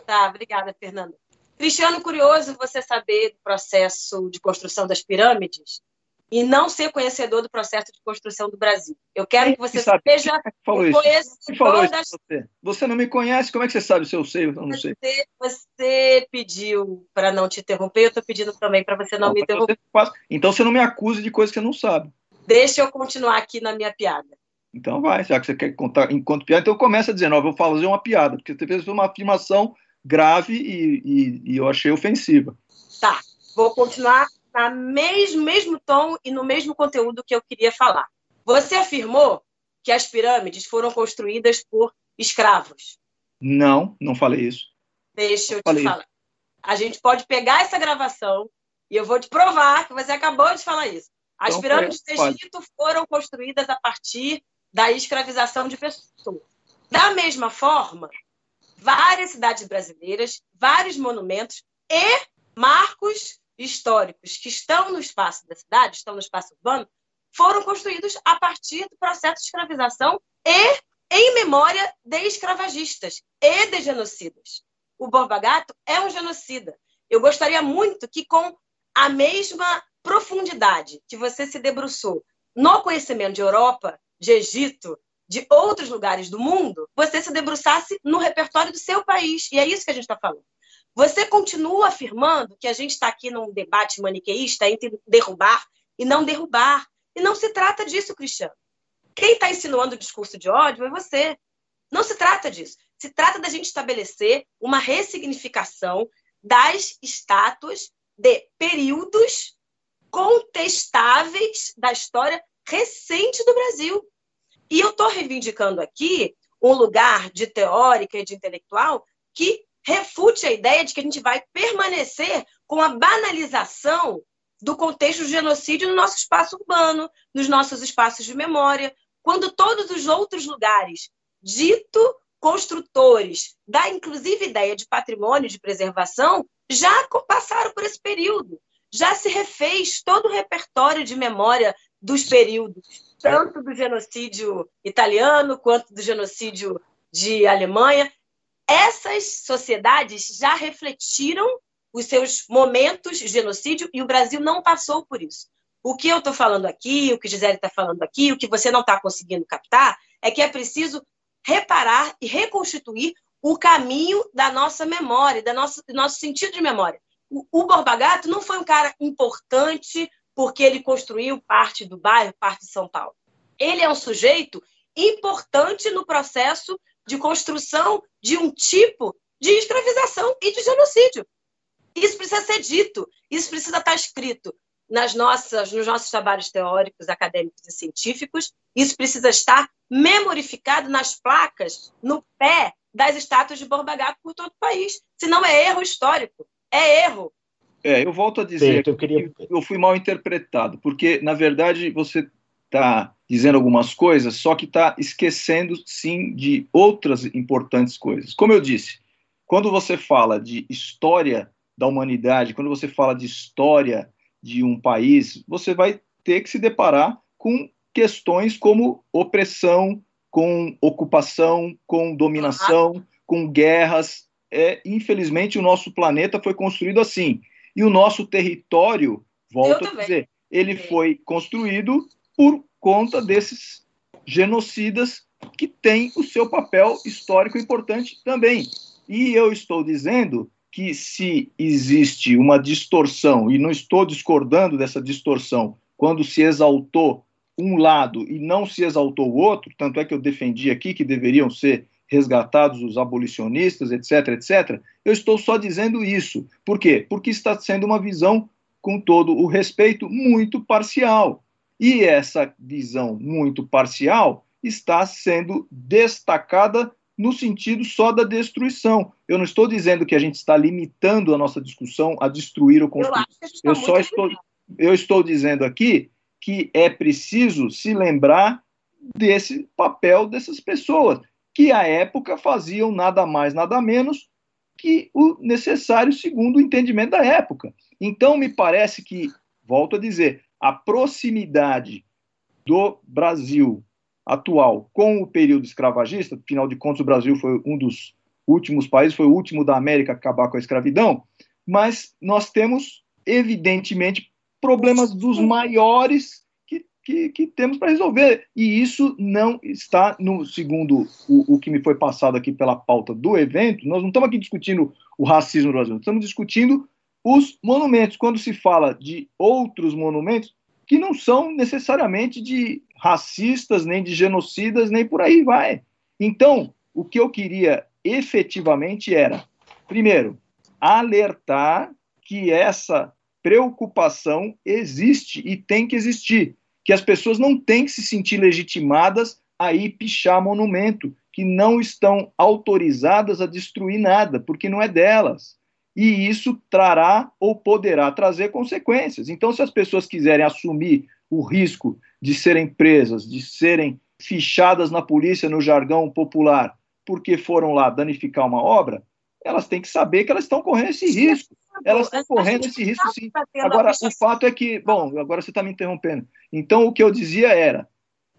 Tá, obrigada, Fernando. Cristiano, curioso você saber do processo de construção das pirâmides e não ser conhecedor do processo de construção do Brasil. Eu quero que você sabe? seja falou isso? conhecedor das... Você? você não me conhece, como é que você sabe se eu sei ou não sei? Você, você pediu para não te interromper, eu estou pedindo também para você não, não me interromper. Você então você não me acuse de coisas que você não sabe. Deixa eu continuar aqui na minha piada. Então vai, já que você quer contar enquanto piada, então começa dizendo, ó, eu vou fazer uma piada, porque você fez uma afirmação grave e, e, e eu achei ofensiva. Tá, vou continuar no mesmo, mesmo tom e no mesmo conteúdo que eu queria falar. Você afirmou que as pirâmides foram construídas por escravos. Não, não falei isso. Deixa eu te falar. A gente pode pegar essa gravação e eu vou te provar que você acabou de falar isso. As então, pirâmides do Egito foram construídas a partir da escravização de pessoas. Da mesma forma, várias cidades brasileiras, vários monumentos e marcos históricos que estão no espaço da cidade, estão no espaço urbano, foram construídos a partir do processo de escravização e em memória de escravagistas e de genocidas. O Borba Gato é um genocida. Eu gostaria muito que, com a mesma profundidade que você se debruçou no conhecimento de Europa, de Egito, de outros lugares do mundo, você se debruçasse no repertório do seu país. E é isso que a gente está falando. Você continua afirmando que a gente está aqui num debate maniqueísta entre derrubar e não derrubar. E não se trata disso, Cristiano. Quem está insinuando o discurso de ódio é você. Não se trata disso. Se trata da gente estabelecer uma ressignificação das estátuas de períodos contestáveis da história recente do Brasil. E eu estou reivindicando aqui um lugar de teórica e de intelectual que refute a ideia de que a gente vai permanecer com a banalização do contexto do genocídio no nosso espaço urbano, nos nossos espaços de memória, quando todos os outros lugares dito construtores da inclusive ideia de patrimônio de preservação já passaram por esse período, já se refez todo o repertório de memória dos períodos, tanto do genocídio italiano quanto do genocídio de Alemanha essas sociedades já refletiram os seus momentos de genocídio e o Brasil não passou por isso. O que eu estou falando aqui, o que Gisele está falando aqui, o que você não está conseguindo captar, é que é preciso reparar e reconstituir o caminho da nossa memória, da nossa, do nosso sentido de memória. O, o Borba Gato não foi um cara importante porque ele construiu parte do bairro, parte de São Paulo. Ele é um sujeito importante no processo de construção de um tipo de escravização e de genocídio. Isso precisa ser dito, isso precisa estar escrito nas nossas, nos nossos trabalhos teóricos, acadêmicos e científicos, isso precisa estar memorificado nas placas, no pé das estátuas de Borba Gato por todo o país. Senão é erro histórico, é erro. É, eu volto a dizer eu queria... que eu fui mal interpretado, porque, na verdade, você está dizendo algumas coisas, só que está esquecendo, sim, de outras importantes coisas. Como eu disse, quando você fala de história da humanidade, quando você fala de história de um país, você vai ter que se deparar com questões como opressão, com ocupação, com dominação, com guerras. É, infelizmente, o nosso planeta foi construído assim. E o nosso território, volto a dizer, ele foi construído por conta desses genocidas que têm o seu papel histórico importante também. E eu estou dizendo que se existe uma distorção, e não estou discordando dessa distorção, quando se exaltou um lado e não se exaltou o outro, tanto é que eu defendi aqui que deveriam ser resgatados os abolicionistas, etc, etc. Eu estou só dizendo isso. Por quê? Porque está sendo uma visão, com todo o respeito, muito parcial. E essa visão muito parcial está sendo destacada no sentido só da destruição. Eu não estou dizendo que a gente está limitando a nossa discussão a destruir o construir. Eu, eu só estou, eu estou dizendo aqui que é preciso se lembrar desse papel dessas pessoas, que à época faziam nada mais, nada menos que o necessário segundo o entendimento da época. Então, me parece que, volto a dizer, a proximidade do Brasil atual com o período escravagista, afinal de contas, o Brasil foi um dos últimos países, foi o último da América a acabar com a escravidão, mas nós temos, evidentemente, problemas dos maiores que, que, que temos para resolver. E isso não está, no segundo o, o que me foi passado aqui pela pauta do evento, nós não estamos aqui discutindo o racismo no Brasil, estamos discutindo os monumentos. Quando se fala de outros monumentos, que não são necessariamente de racistas, nem de genocidas, nem por aí vai. Então, o que eu queria efetivamente era, primeiro, alertar que essa preocupação existe e tem que existir, que as pessoas não têm que se sentir legitimadas a ir pichar monumento, que não estão autorizadas a destruir nada, porque não é delas. E isso trará ou poderá trazer consequências. Então, se as pessoas quiserem assumir o risco de serem presas, de serem fichadas na polícia no jargão popular, porque foram lá danificar uma obra, elas têm que saber que elas estão correndo esse risco. Elas estão correndo esse risco, sim. Agora, o fato é que, bom, agora você está me interrompendo. Então, o que eu dizia era: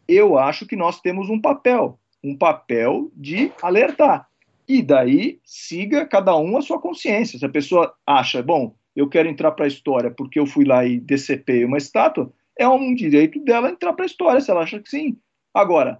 eu acho que nós temos um papel, um papel de alertar. E daí, siga cada um a sua consciência. Se a pessoa acha, bom, eu quero entrar para a história porque eu fui lá e decepei uma estátua, é um direito dela entrar para a história, se ela acha que sim. Agora,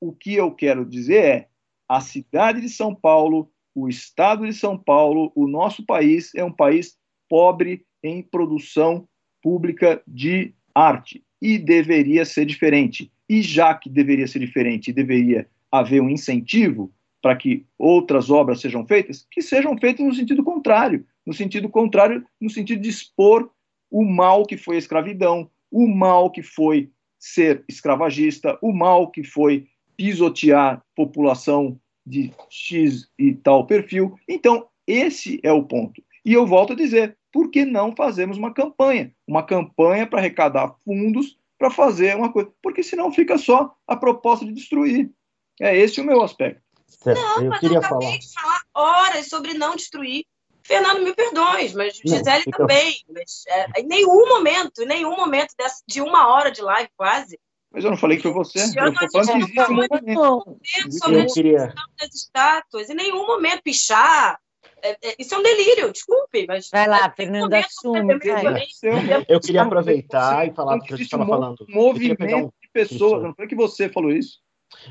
o que eu quero dizer é: a cidade de São Paulo o estado de São Paulo, o nosso país, é um país pobre em produção pública de arte e deveria ser diferente. E já que deveria ser diferente deveria haver um incentivo para que outras obras sejam feitas, que sejam feitas no sentido contrário, no sentido contrário, no sentido de expor o mal que foi a escravidão, o mal que foi ser escravagista, o mal que foi pisotear população de X e tal perfil. Então, esse é o ponto. E eu volto a dizer, por que não fazemos uma campanha? Uma campanha para arrecadar fundos para fazer uma coisa. Porque senão fica só a proposta de destruir. É esse o meu aspecto. Certo. Não, eu mas queria eu acabei falar. de falar horas sobre não destruir. Fernando, me perdoe, mas Gisele não, também. Mas, é, em nenhum momento, em nenhum momento dessa, de uma hora de live quase, mas eu não falei que foi você. Eu, eu estou falando que existe um. Sobre a destruição das estátuas. Em nenhum momento pichar. É, é, isso é um delírio, desculpe, mas. Vai lá, Fernanda, assume. Eu queria aproveitar e falar do que a gente estava falando. Movimento um... de pessoas, não foi que você falou isso.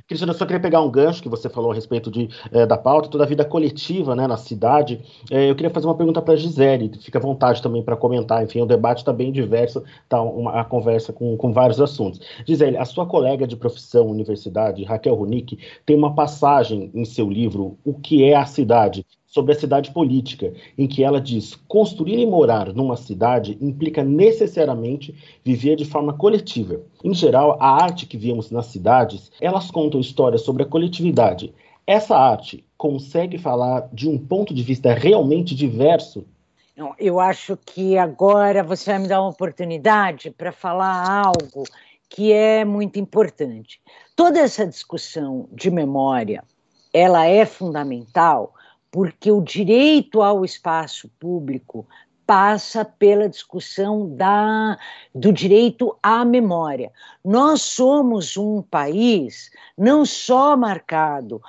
Cristiano, eu só queria pegar um gancho que você falou a respeito de, é, da pauta, toda a vida coletiva né, na cidade. É, eu queria fazer uma pergunta para a Gisele, fica à vontade também para comentar. Enfim, o debate está bem diverso, está uma a conversa com, com vários assuntos. Gisele, a sua colega de profissão universidade, Raquel Runick, tem uma passagem em seu livro, O que é a cidade? Sobre a cidade política, em que ela diz: construir e morar numa cidade implica necessariamente viver de forma coletiva. Em geral, a arte que vemos nas cidades, elas contam histórias sobre a coletividade. Essa arte consegue falar de um ponto de vista realmente diverso? Eu acho que agora você vai me dar uma oportunidade para falar algo que é muito importante. Toda essa discussão de memória, ela é fundamental porque o direito ao espaço público passa pela discussão da, do direito à memória. Nós somos um país não só marcado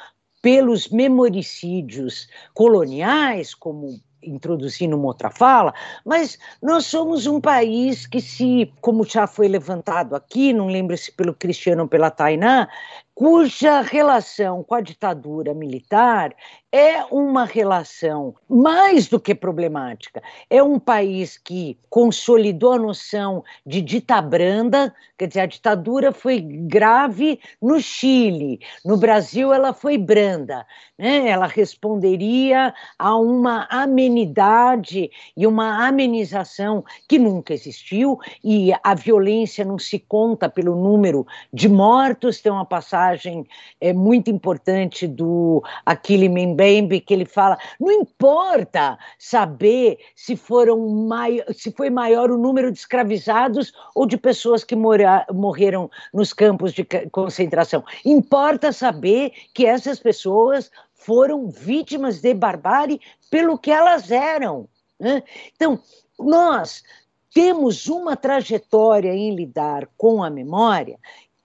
pelos memoricídios coloniais, como introduzindo uma outra fala, mas nós somos um país que se, como já foi levantado aqui, não lembro se pelo Cristiano ou pela Tainá, cuja relação com a ditadura militar é uma relação mais do que problemática. É um país que consolidou a noção de ditabranda, quer dizer, a ditadura foi grave no Chile, no Brasil ela foi branda, né? ela responderia a uma amenidade e uma amenização que nunca existiu, e a violência não se conta pelo número de mortos, tem uma passagem é, muito importante do Achille Mbembe, que ele fala: não importa saber se foram mai, se foi maior o número de escravizados ou de pessoas que morreram nos campos de concentração. Importa saber que essas pessoas foram vítimas de barbárie pelo que elas eram. Né? Então, nós temos uma trajetória em lidar com a memória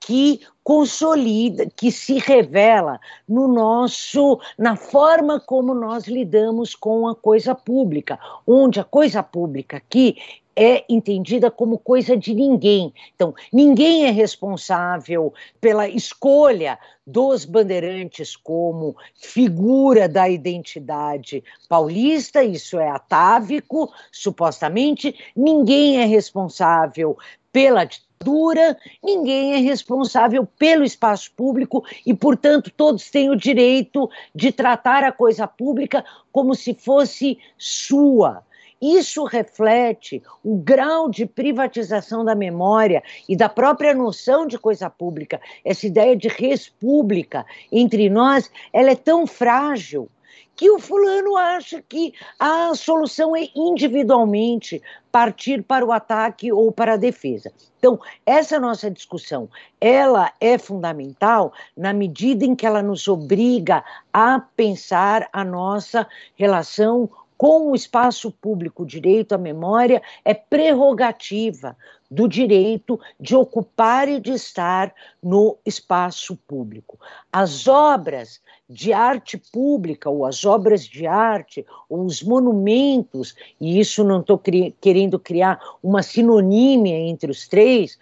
que consolida, que se revela no nosso, na forma como nós lidamos com a coisa pública, onde a coisa pública aqui é entendida como coisa de ninguém. Então, ninguém é responsável pela escolha dos bandeirantes como figura da identidade paulista, isso é atávico, supostamente, ninguém é responsável pela dura, ninguém é responsável pelo espaço público e, portanto, todos têm o direito de tratar a coisa pública como se fosse sua. Isso reflete o grau de privatização da memória e da própria noção de coisa pública. Essa ideia de res pública entre nós, ela é tão frágil que o fulano acha que a solução é individualmente partir para o ataque ou para a defesa. Então, essa nossa discussão, ela é fundamental na medida em que ela nos obriga a pensar a nossa relação com o espaço público, o direito à memória é prerrogativa do direito de ocupar e de estar no espaço público. As obras de arte pública, ou as obras de arte, ou os monumentos, e isso não estou cri querendo criar uma sinonímia entre os três,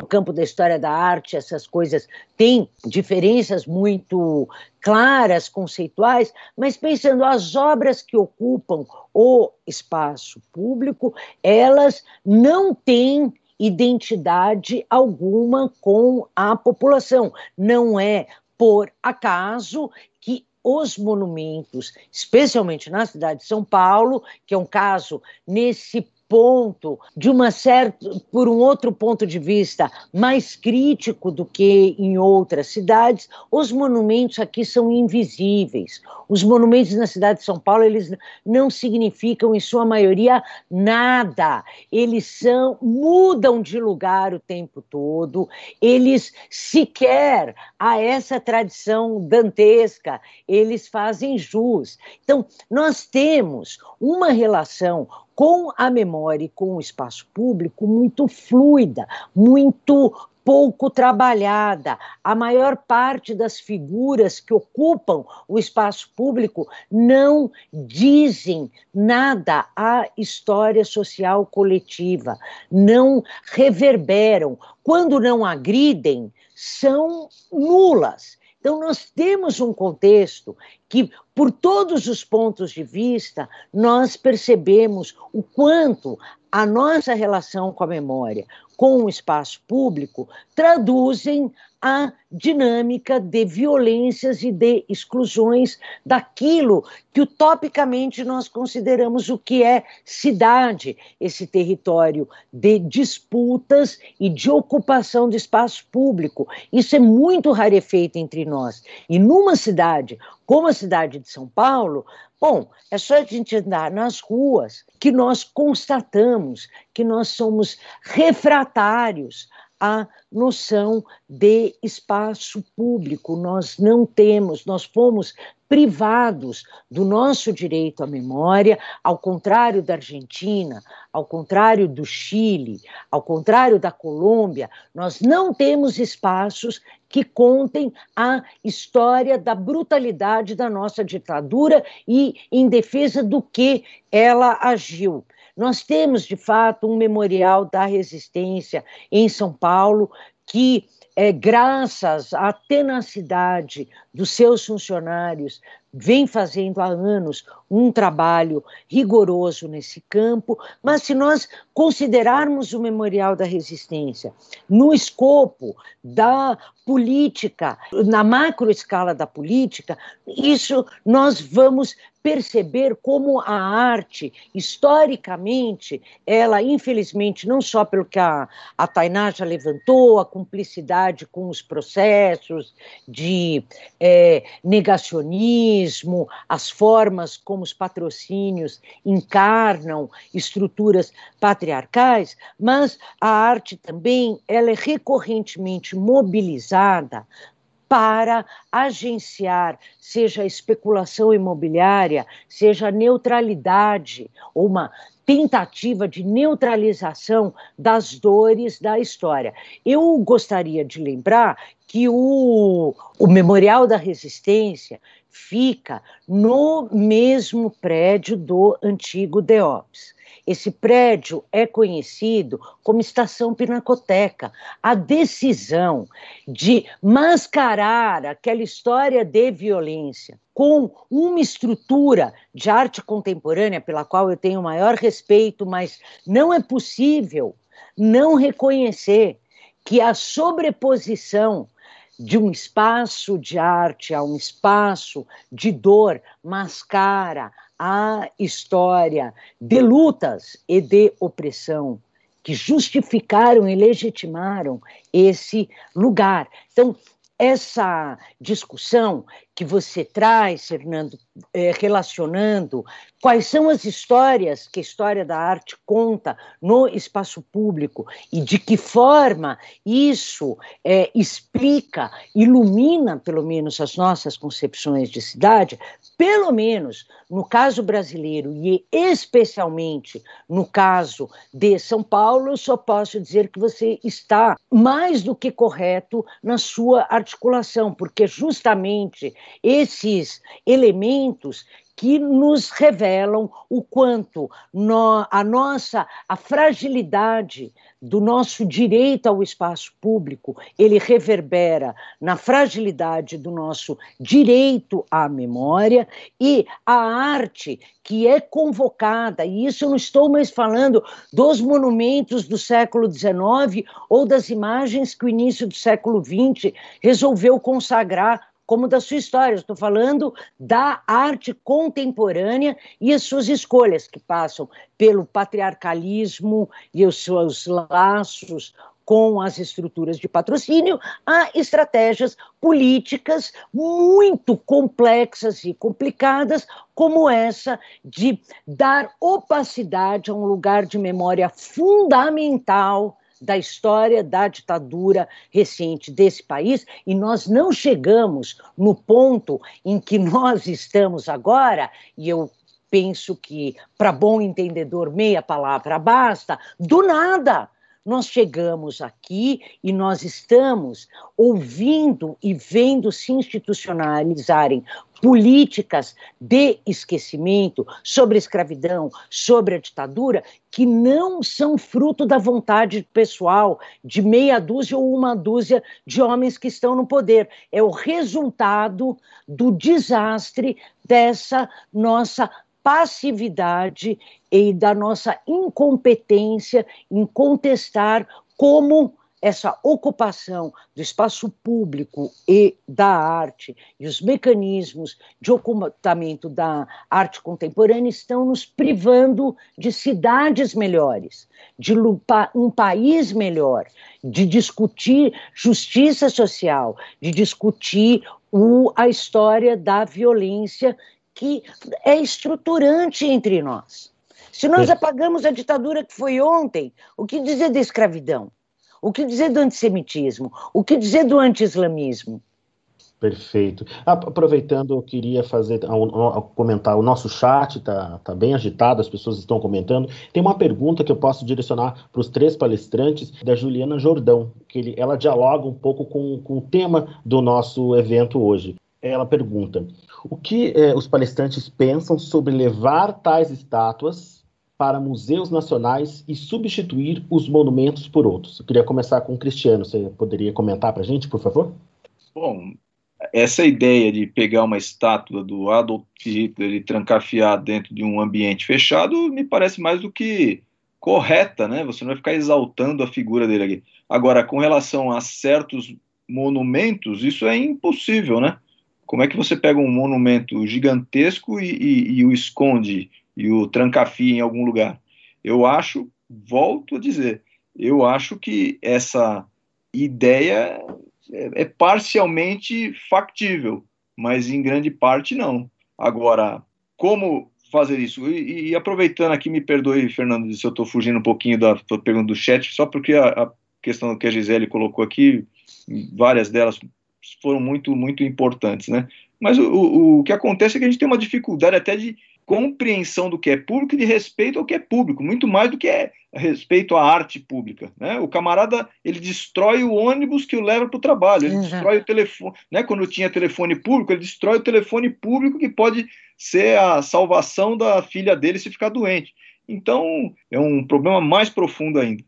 no campo da história da arte, essas coisas têm diferenças muito claras, conceituais, mas pensando as obras que ocupam o espaço público, elas não têm identidade alguma com a população. Não é por acaso que os monumentos, especialmente na cidade de São Paulo, que é um caso nesse ponto, de uma certa, por um outro ponto de vista mais crítico do que em outras cidades, os monumentos aqui são invisíveis. Os monumentos na cidade de São Paulo, eles não significam em sua maioria nada. Eles são mudam de lugar o tempo todo. Eles sequer a essa tradição dantesca, eles fazem jus. Então, nós temos uma relação com a memória e com o espaço público muito fluida, muito pouco trabalhada. A maior parte das figuras que ocupam o espaço público não dizem nada à história social coletiva, não reverberam. Quando não agridem, são nulas. Então, nós temos um contexto que, por todos os pontos de vista, nós percebemos o quanto a nossa relação com a memória, com o espaço público, traduzem a dinâmica de violências e de exclusões daquilo que utopicamente nós consideramos o que é cidade, esse território de disputas e de ocupação de espaço público. Isso é muito rarefeito entre nós. E numa cidade como a cidade de São Paulo, bom, é só a gente andar nas ruas que nós constatamos que nós somos refratários a noção de espaço público. Nós não temos, nós fomos privados do nosso direito à memória, ao contrário da Argentina, ao contrário do Chile, ao contrário da Colômbia, nós não temos espaços que contem a história da brutalidade da nossa ditadura e em defesa do que ela agiu. Nós temos, de fato, um memorial da resistência em São Paulo que é, graças à tenacidade dos seus funcionários, vem fazendo há anos um trabalho rigoroso nesse campo, mas se nós considerarmos o Memorial da Resistência no escopo da política, na macro escala da política, isso nós vamos perceber como a arte, historicamente, ela, infelizmente, não só pelo que a, a Tainá já levantou, a cumplicidade com os processos de é, negacionismo, as formas como os patrocínios encarnam estruturas patriarcais, mas a arte também ela é recorrentemente mobilizada para agenciar, seja especulação imobiliária, seja neutralidade, ou uma tentativa de neutralização das dores da história. Eu gostaria de lembrar que o, o Memorial da Resistência fica no mesmo prédio do antigo DEOPS. Esse prédio é conhecido como Estação Pinacoteca. A decisão de mascarar aquela história de violência com uma estrutura de arte contemporânea pela qual eu tenho maior respeito, mas não é possível não reconhecer que a sobreposição de um espaço de arte a um espaço de dor mascara a história de lutas e de opressão que justificaram e legitimaram esse lugar. Então, essa discussão que você traz, Fernando, é, relacionando quais são as histórias que a história da arte conta no espaço público e de que forma isso é, explica, ilumina, pelo menos, as nossas concepções de cidade, pelo menos no caso brasileiro e especialmente no caso de São Paulo, só posso dizer que você está mais do que correto na sua articulação, porque justamente esses elementos que nos revelam o quanto no, a nossa a fragilidade do nosso direito ao espaço público ele reverbera na fragilidade do nosso direito à memória e a arte que é convocada. E isso eu não estou mais falando dos monumentos do século XIX ou das imagens que o início do século XX resolveu consagrar como da sua história. Estou falando da arte contemporânea e as suas escolhas, que passam pelo patriarcalismo e os seus laços com as estruturas de patrocínio, a estratégias políticas muito complexas e complicadas, como essa de dar opacidade a um lugar de memória fundamental da história da ditadura recente desse país e nós não chegamos no ponto em que nós estamos agora, e eu penso que para bom entendedor meia palavra basta, do nada nós chegamos aqui e nós estamos ouvindo e vendo se institucionalizarem políticas de esquecimento sobre a escravidão, sobre a ditadura, que não são fruto da vontade pessoal de meia dúzia ou uma dúzia de homens que estão no poder. É o resultado do desastre dessa nossa passividade e da nossa incompetência em contestar como essa ocupação do espaço público e da arte e os mecanismos de ocultamento da arte contemporânea estão nos privando de cidades melhores, de um país melhor, de discutir justiça social, de discutir o, a história da violência que é estruturante entre nós. Se nós é. apagamos a ditadura que foi ontem, o que dizer da escravidão? O que dizer do antissemitismo? O que dizer do anti-islamismo? Perfeito. Aproveitando, eu queria fazer comentar. O nosso chat está tá bem agitado, as pessoas estão comentando. Tem uma pergunta que eu posso direcionar para os três palestrantes, da Juliana Jordão, que ele, ela dialoga um pouco com, com o tema do nosso evento hoje. Ela pergunta: o que eh, os palestrantes pensam sobre levar tais estátuas para museus nacionais e substituir os monumentos por outros? Eu queria começar com o Cristiano. Você poderia comentar para a gente, por favor? Bom, essa ideia de pegar uma estátua do Adolf Hitler e trancafiar dentro de um ambiente fechado me parece mais do que correta, né? Você não vai ficar exaltando a figura dele aqui. Agora, com relação a certos monumentos, isso é impossível, né? Como é que você pega um monumento gigantesco e, e, e o esconde e o trancafia em algum lugar? Eu acho, volto a dizer, eu acho que essa ideia é, é parcialmente factível, mas em grande parte não. Agora, como fazer isso? E, e aproveitando aqui, me perdoe, Fernando, se eu estou fugindo um pouquinho da pergunta do chat, só porque a, a questão que a Gisele colocou aqui, várias delas foram muito, muito importantes, né? Mas o, o, o que acontece é que a gente tem uma dificuldade até de compreensão do que é público e de respeito ao que é público, muito mais do que é respeito à arte pública. Né? O camarada ele destrói o ônibus que o leva para o trabalho, ele uhum. destrói o telefone. Né? Quando tinha telefone público, ele destrói o telefone público que pode ser a salvação da filha dele se ficar doente. Então é um problema mais profundo ainda.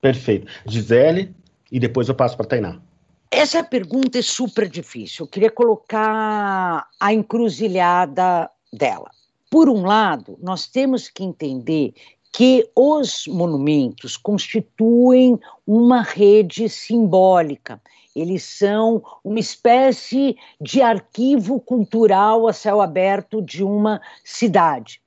Perfeito. Gisele, e depois eu passo para Tainá. Essa pergunta é super difícil. Eu queria colocar a encruzilhada dela. Por um lado, nós temos que entender que os monumentos constituem uma rede simbólica. Eles são uma espécie de arquivo cultural a céu aberto de uma cidade.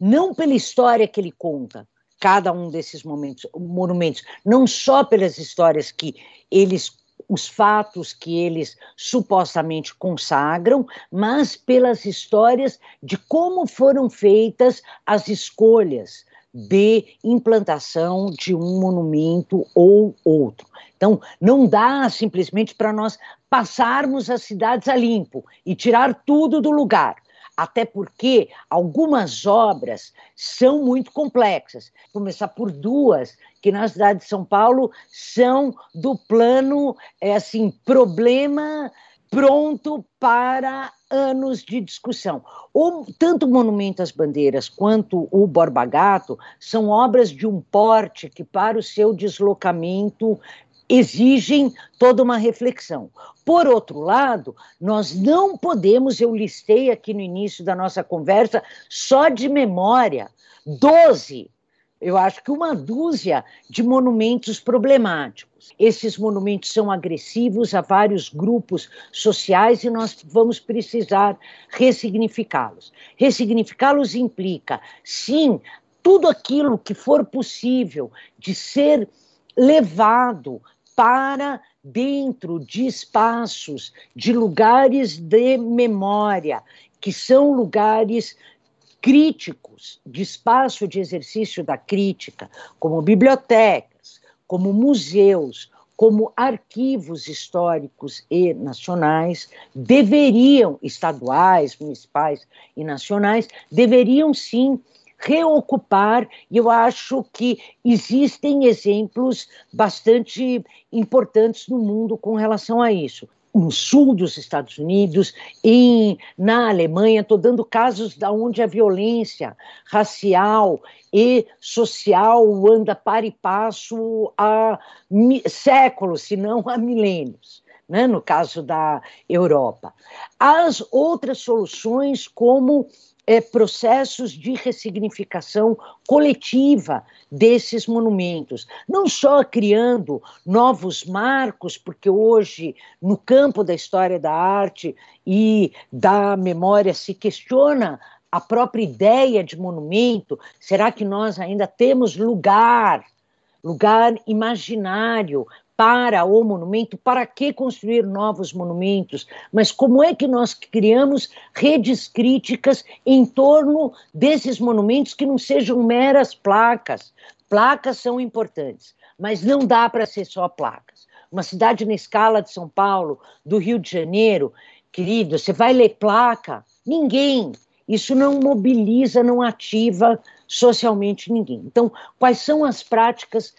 Não pela história que ele conta, cada um desses momentos, monumentos, não só pelas histórias que eles os fatos que eles supostamente consagram, mas pelas histórias de como foram feitas as escolhas de implantação de um monumento ou outro. Então, não dá simplesmente para nós passarmos as cidades a limpo e tirar tudo do lugar até porque algumas obras são muito complexas. Vou começar por duas que na cidade de São Paulo são do plano é assim problema pronto para anos de discussão. O, tanto o Monumento às Bandeiras quanto o Borba Gato são obras de um porte que, para o seu deslocamento, exigem toda uma reflexão. Por outro lado, nós não podemos, eu listei aqui no início da nossa conversa, só de memória, 12, eu acho que uma dúzia de monumentos problemáticos. Esses monumentos são agressivos a vários grupos sociais e nós vamos precisar ressignificá-los. Ressignificá-los implica, sim, tudo aquilo que for possível de ser levado para dentro de espaços, de lugares de memória, que são lugares críticos, de espaço de exercício da crítica, como bibliotecas, como museus, como arquivos históricos e nacionais, deveriam, estaduais, municipais e nacionais, deveriam sim reocupar, e eu acho que existem exemplos bastante importantes no mundo com relação a isso. No sul dos Estados Unidos, em, na Alemanha, estou dando casos da onde a violência racial e social anda para e passo há séculos, se não há milênios. Né, no caso da Europa. As outras soluções, como é, processos de ressignificação coletiva desses monumentos, não só criando novos marcos, porque hoje, no campo da história da arte e da memória, se questiona a própria ideia de monumento. Será que nós ainda temos lugar, lugar imaginário para o monumento, para que construir novos monumentos, mas como é que nós criamos redes críticas em torno desses monumentos que não sejam meras placas, Placas são importantes, mas não dá para ser só placas. Uma cidade na escala de São Paulo, do Rio de Janeiro, querido, você vai ler placa? Ninguém. Isso não mobiliza, não ativa socialmente ninguém. Então, quais são as práticas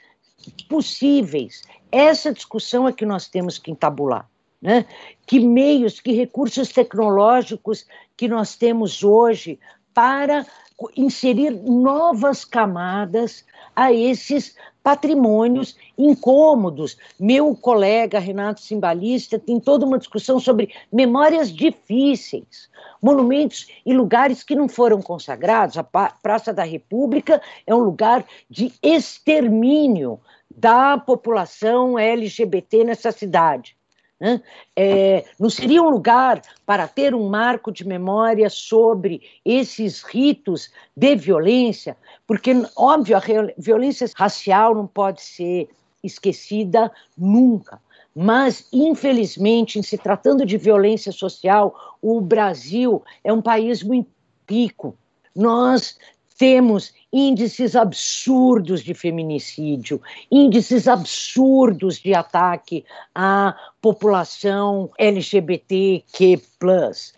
possíveis? Essa discussão é que nós temos que entabular. Né? Que meios, que recursos tecnológicos que nós temos hoje para inserir novas camadas a esses patrimônios incômodos. Meu colega Renato Simbalista tem toda uma discussão sobre memórias difíceis, monumentos e lugares que não foram consagrados. A Praça da República é um lugar de extermínio da população LGBT nessa cidade. Né? É, não seria um lugar para ter um marco de memória sobre esses ritos de violência? Porque, óbvio, a violência racial não pode ser esquecida nunca. Mas, infelizmente, em se tratando de violência social, o Brasil é um país muito rico. Nós temos índices absurdos de feminicídio, índices absurdos de ataque à população LGBTQ.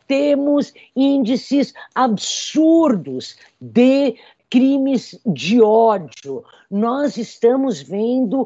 Temos índices absurdos de crimes de ódio. Nós estamos vendo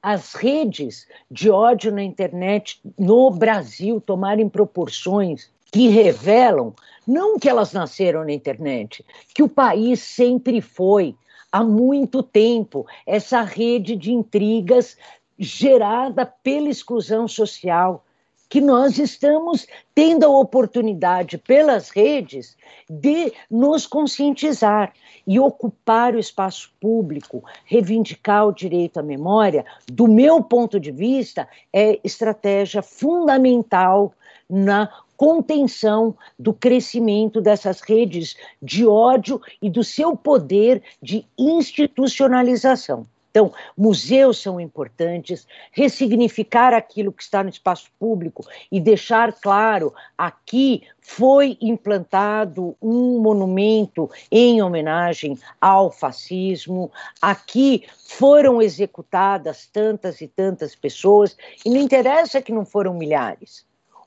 as redes de ódio na internet no Brasil tomarem proporções que revelam não que elas nasceram na internet, que o país sempre foi, há muito tempo, essa rede de intrigas gerada pela exclusão social, que nós estamos tendo a oportunidade pelas redes de nos conscientizar e ocupar o espaço público, reivindicar o direito à memória, do meu ponto de vista, é estratégia fundamental na contenção do crescimento dessas redes de ódio e do seu poder de institucionalização. Então, museus são importantes, ressignificar aquilo que está no espaço público e deixar claro: aqui foi implantado um monumento em homenagem ao fascismo, aqui foram executadas tantas e tantas pessoas, e não interessa que não foram milhares.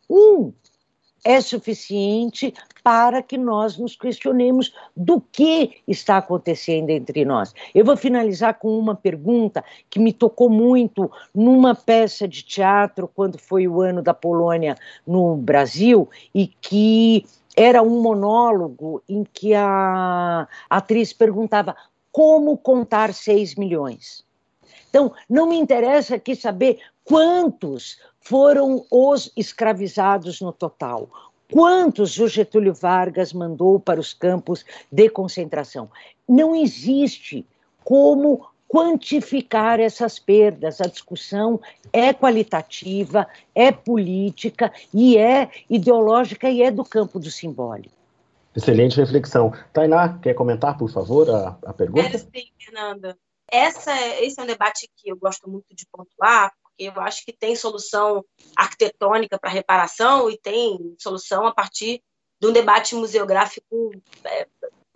Um é suficiente para que nós nos questionemos do que está acontecendo entre nós. Eu vou finalizar com uma pergunta que me tocou muito numa peça de teatro, quando foi o ano da Polônia no Brasil, e que era um monólogo em que a atriz perguntava como contar seis milhões. Então, não me interessa aqui saber quantos foram os escravizados no total. Quantos o Getúlio Vargas mandou para os campos de concentração? Não existe como quantificar essas perdas. A discussão é qualitativa, é política e é ideológica e é do campo do simbólico. Excelente reflexão. Tainá, quer comentar, por favor, a, a pergunta? É, sim, Fernanda. Essa, esse é um debate que eu gosto muito de pontuar, eu acho que tem solução arquitetônica para reparação e tem solução a partir de um debate museográfico é,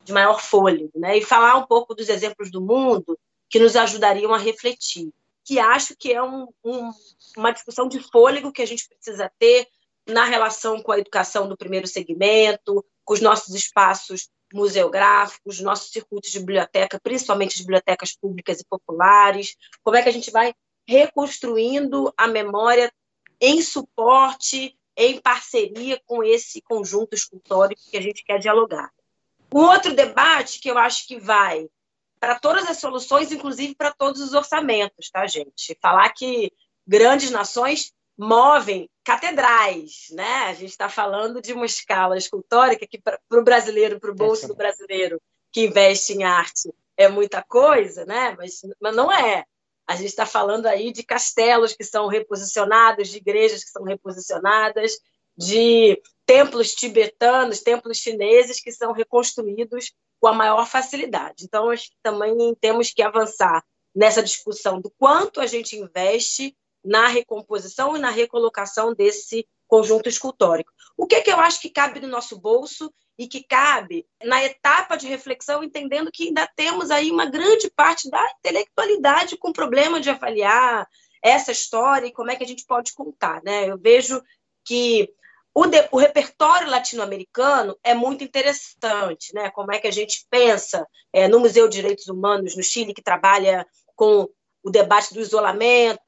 de maior fôlego, né? E falar um pouco dos exemplos do mundo que nos ajudariam a refletir, que acho que é um, um, uma discussão de fôlego que a gente precisa ter na relação com a educação do primeiro segmento, com os nossos espaços museográficos, nossos circuitos de biblioteca, principalmente as bibliotecas públicas e populares, como é que a gente vai reconstruindo a memória em suporte, em parceria com esse conjunto escultórico que a gente quer dialogar. Um outro debate que eu acho que vai para todas as soluções, inclusive para todos os orçamentos, tá, gente? Falar que grandes nações movem catedrais, né? A gente está falando de uma escala escultórica que para o brasileiro, para o bolso do brasileiro que investe em arte é muita coisa, né? Mas, mas não é. A gente está falando aí de castelos que são reposicionados, de igrejas que são reposicionadas, de templos tibetanos, templos chineses que são reconstruídos com a maior facilidade. Então, acho que também temos que avançar nessa discussão do quanto a gente investe na recomposição e na recolocação desse conjunto escultórico. O que, é que eu acho que cabe no nosso bolso e que cabe na etapa de reflexão, entendendo que ainda temos aí uma grande parte da intelectualidade com problema de avaliar essa história e como é que a gente pode contar. Né? Eu vejo que o, de, o repertório latino-americano é muito interessante, né? Como é que a gente pensa é, no Museu de Direitos Humanos no Chile, que trabalha com o debate do isolamento,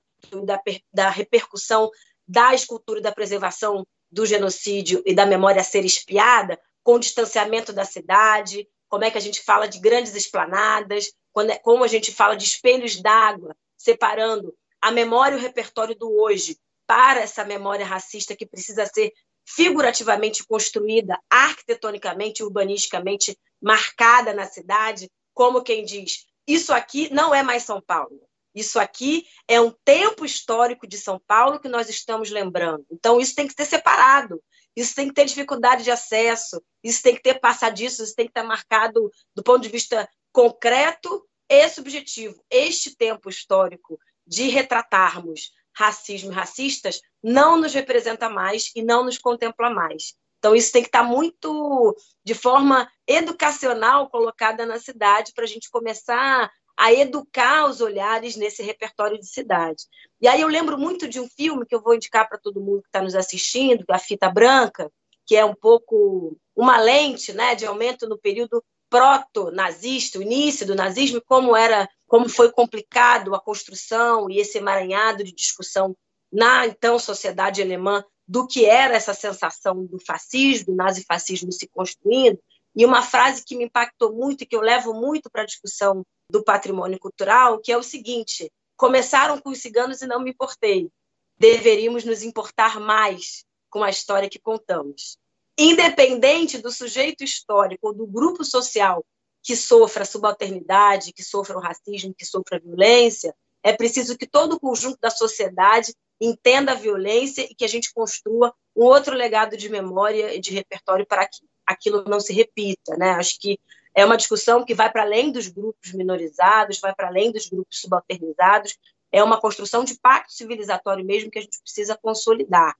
da, da repercussão da escultura e da preservação do genocídio e da memória ser espiada, com o distanciamento da cidade, como é que a gente fala de grandes esplanadas, é, como a gente fala de espelhos d'água, separando a memória e o repertório do hoje para essa memória racista que precisa ser figurativamente construída, arquitetonicamente, urbanisticamente marcada na cidade, como quem diz: isso aqui não é mais São Paulo. Isso aqui é um tempo histórico de São Paulo que nós estamos lembrando. Então, isso tem que ser separado. Isso tem que ter dificuldade de acesso. Isso tem que ter passadiço. Isso tem que estar marcado do ponto de vista concreto e subjetivo. Este tempo histórico de retratarmos racismo e racistas não nos representa mais e não nos contempla mais. Então, isso tem que estar muito de forma educacional colocada na cidade para a gente começar a educar os olhares nesse repertório de cidade. E aí eu lembro muito de um filme que eu vou indicar para todo mundo que está nos assistindo, a Fita Branca, que é um pouco uma lente né, de aumento no período proto-nazista, o início do nazismo, como era, como foi complicado a construção e esse emaranhado de discussão na então sociedade alemã do que era essa sensação do fascismo, do nazifascismo se construindo. E uma frase que me impactou muito e que eu levo muito para a discussão do patrimônio cultural, que é o seguinte: começaram com os ciganos e não me importei. Deveríamos nos importar mais com a história que contamos independente do sujeito histórico ou do grupo social que sofra subalternidade, que sofra o racismo, que sofra a violência, é preciso que todo o conjunto da sociedade entenda a violência e que a gente construa um outro legado de memória e de repertório para que aquilo não se repita. Né? Acho que é uma discussão que vai para além dos grupos minorizados, vai para além dos grupos subalternizados, é uma construção de pacto civilizatório mesmo que a gente precisa consolidar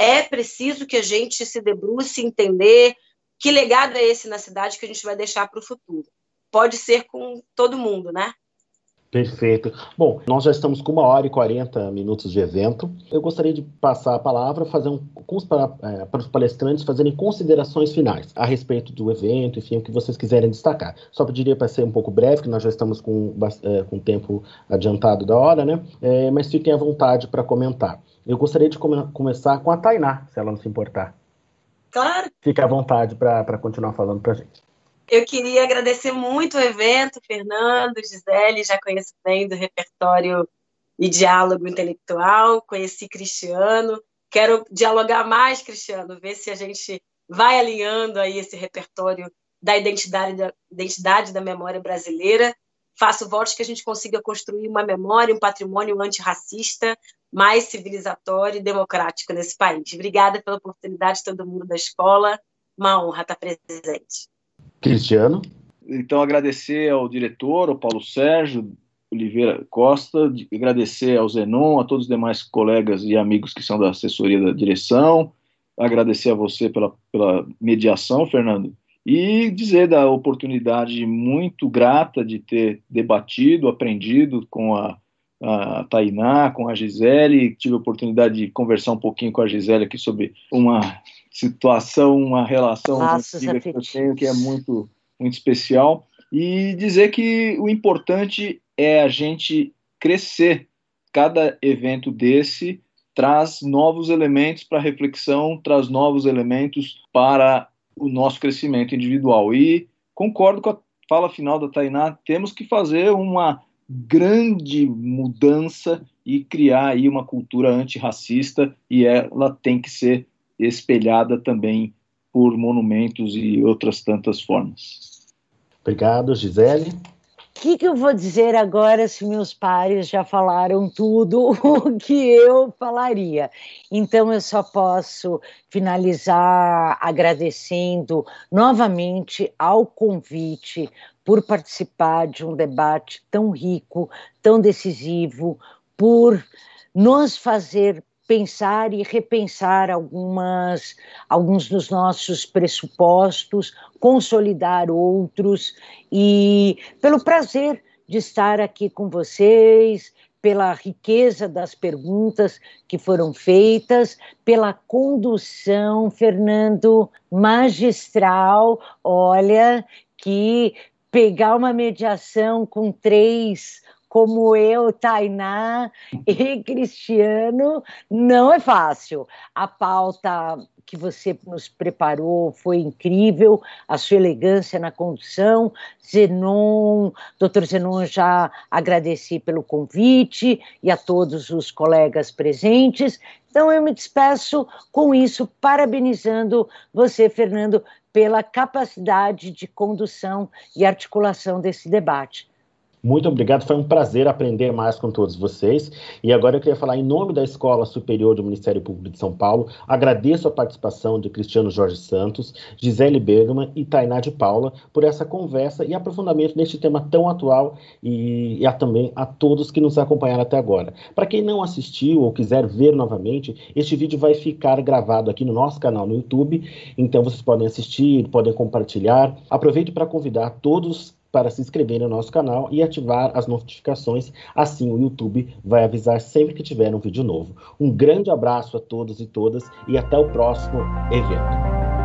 é preciso que a gente se debruce, entender que legado é esse na cidade que a gente vai deixar para o futuro. Pode ser com todo mundo, né? Perfeito. Bom, nós já estamos com uma hora e 40 minutos de evento. Eu gostaria de passar a palavra fazer um, para, é, para os palestrantes fazerem considerações finais a respeito do evento, enfim, o que vocês quiserem destacar. Só pediria para ser um pouco breve, que nós já estamos com, é, com tempo adiantado da hora, né? É, mas fiquem à vontade para comentar. Eu gostaria de come começar com a Tainá, se ela não se importar. Claro. Fique à vontade para continuar falando para a gente. Eu queria agradecer muito o evento, Fernando, Gisele, já conheço bem do repertório e diálogo intelectual, conheci Cristiano, quero dialogar mais, Cristiano, ver se a gente vai alinhando aí esse repertório da identidade da, identidade da memória brasileira. Faço votos que a gente consiga construir uma memória, um patrimônio antirracista, mais civilizatório e democrático nesse país. Obrigada pela oportunidade, todo mundo da escola. Uma honra estar presente. Cristiano. Então, agradecer ao diretor, ao Paulo Sérgio Oliveira Costa, agradecer ao Zenon, a todos os demais colegas e amigos que são da assessoria da direção, agradecer a você pela, pela mediação, Fernando, e dizer da oportunidade muito grata de ter debatido, aprendido com a a Tainá, com a Gisele, tive a oportunidade de conversar um pouquinho com a Gisele aqui sobre uma situação, uma relação que eu tenho que é muito, muito especial, e dizer que o importante é a gente crescer. Cada evento desse traz novos elementos para reflexão, traz novos elementos para o nosso crescimento individual. E concordo com a fala final da Tainá, temos que fazer uma grande mudança e criar aí uma cultura antirracista e ela tem que ser espelhada também por monumentos e outras tantas formas. Obrigado, Gisele. O que, que, eu vou dizer agora se meus pares já falaram tudo o que eu falaria? Então, eu só posso finalizar agradecendo novamente ao convite por participar de um debate tão rico, tão decisivo, por nos fazer pensar e repensar algumas, alguns dos nossos pressupostos, consolidar outros, e pelo prazer de estar aqui com vocês, pela riqueza das perguntas que foram feitas, pela condução, Fernando, magistral. Olha, que pegar uma mediação com três como eu, Tainá e Cristiano, não é fácil. A pauta que você nos preparou foi incrível, a sua elegância na condução. Zenon, doutor Zenon, já agradeci pelo convite e a todos os colegas presentes. Então, eu me despeço com isso, parabenizando você, Fernando, pela capacidade de condução e articulação desse debate. Muito obrigado, foi um prazer aprender mais com todos vocês. E agora eu queria falar em nome da Escola Superior do Ministério Público de São Paulo. Agradeço a participação de Cristiano Jorge Santos, Gisele Bergman e Tainá de Paula por essa conversa e aprofundamento neste tema tão atual e, a, também a todos que nos acompanharam até agora. Para quem não assistiu ou quiser ver novamente, este vídeo vai ficar gravado aqui no nosso canal no YouTube, então vocês podem assistir, podem compartilhar. Aproveito para convidar todos para se inscrever no nosso canal e ativar as notificações, assim o YouTube vai avisar sempre que tiver um vídeo novo. Um grande abraço a todos e todas e até o próximo evento.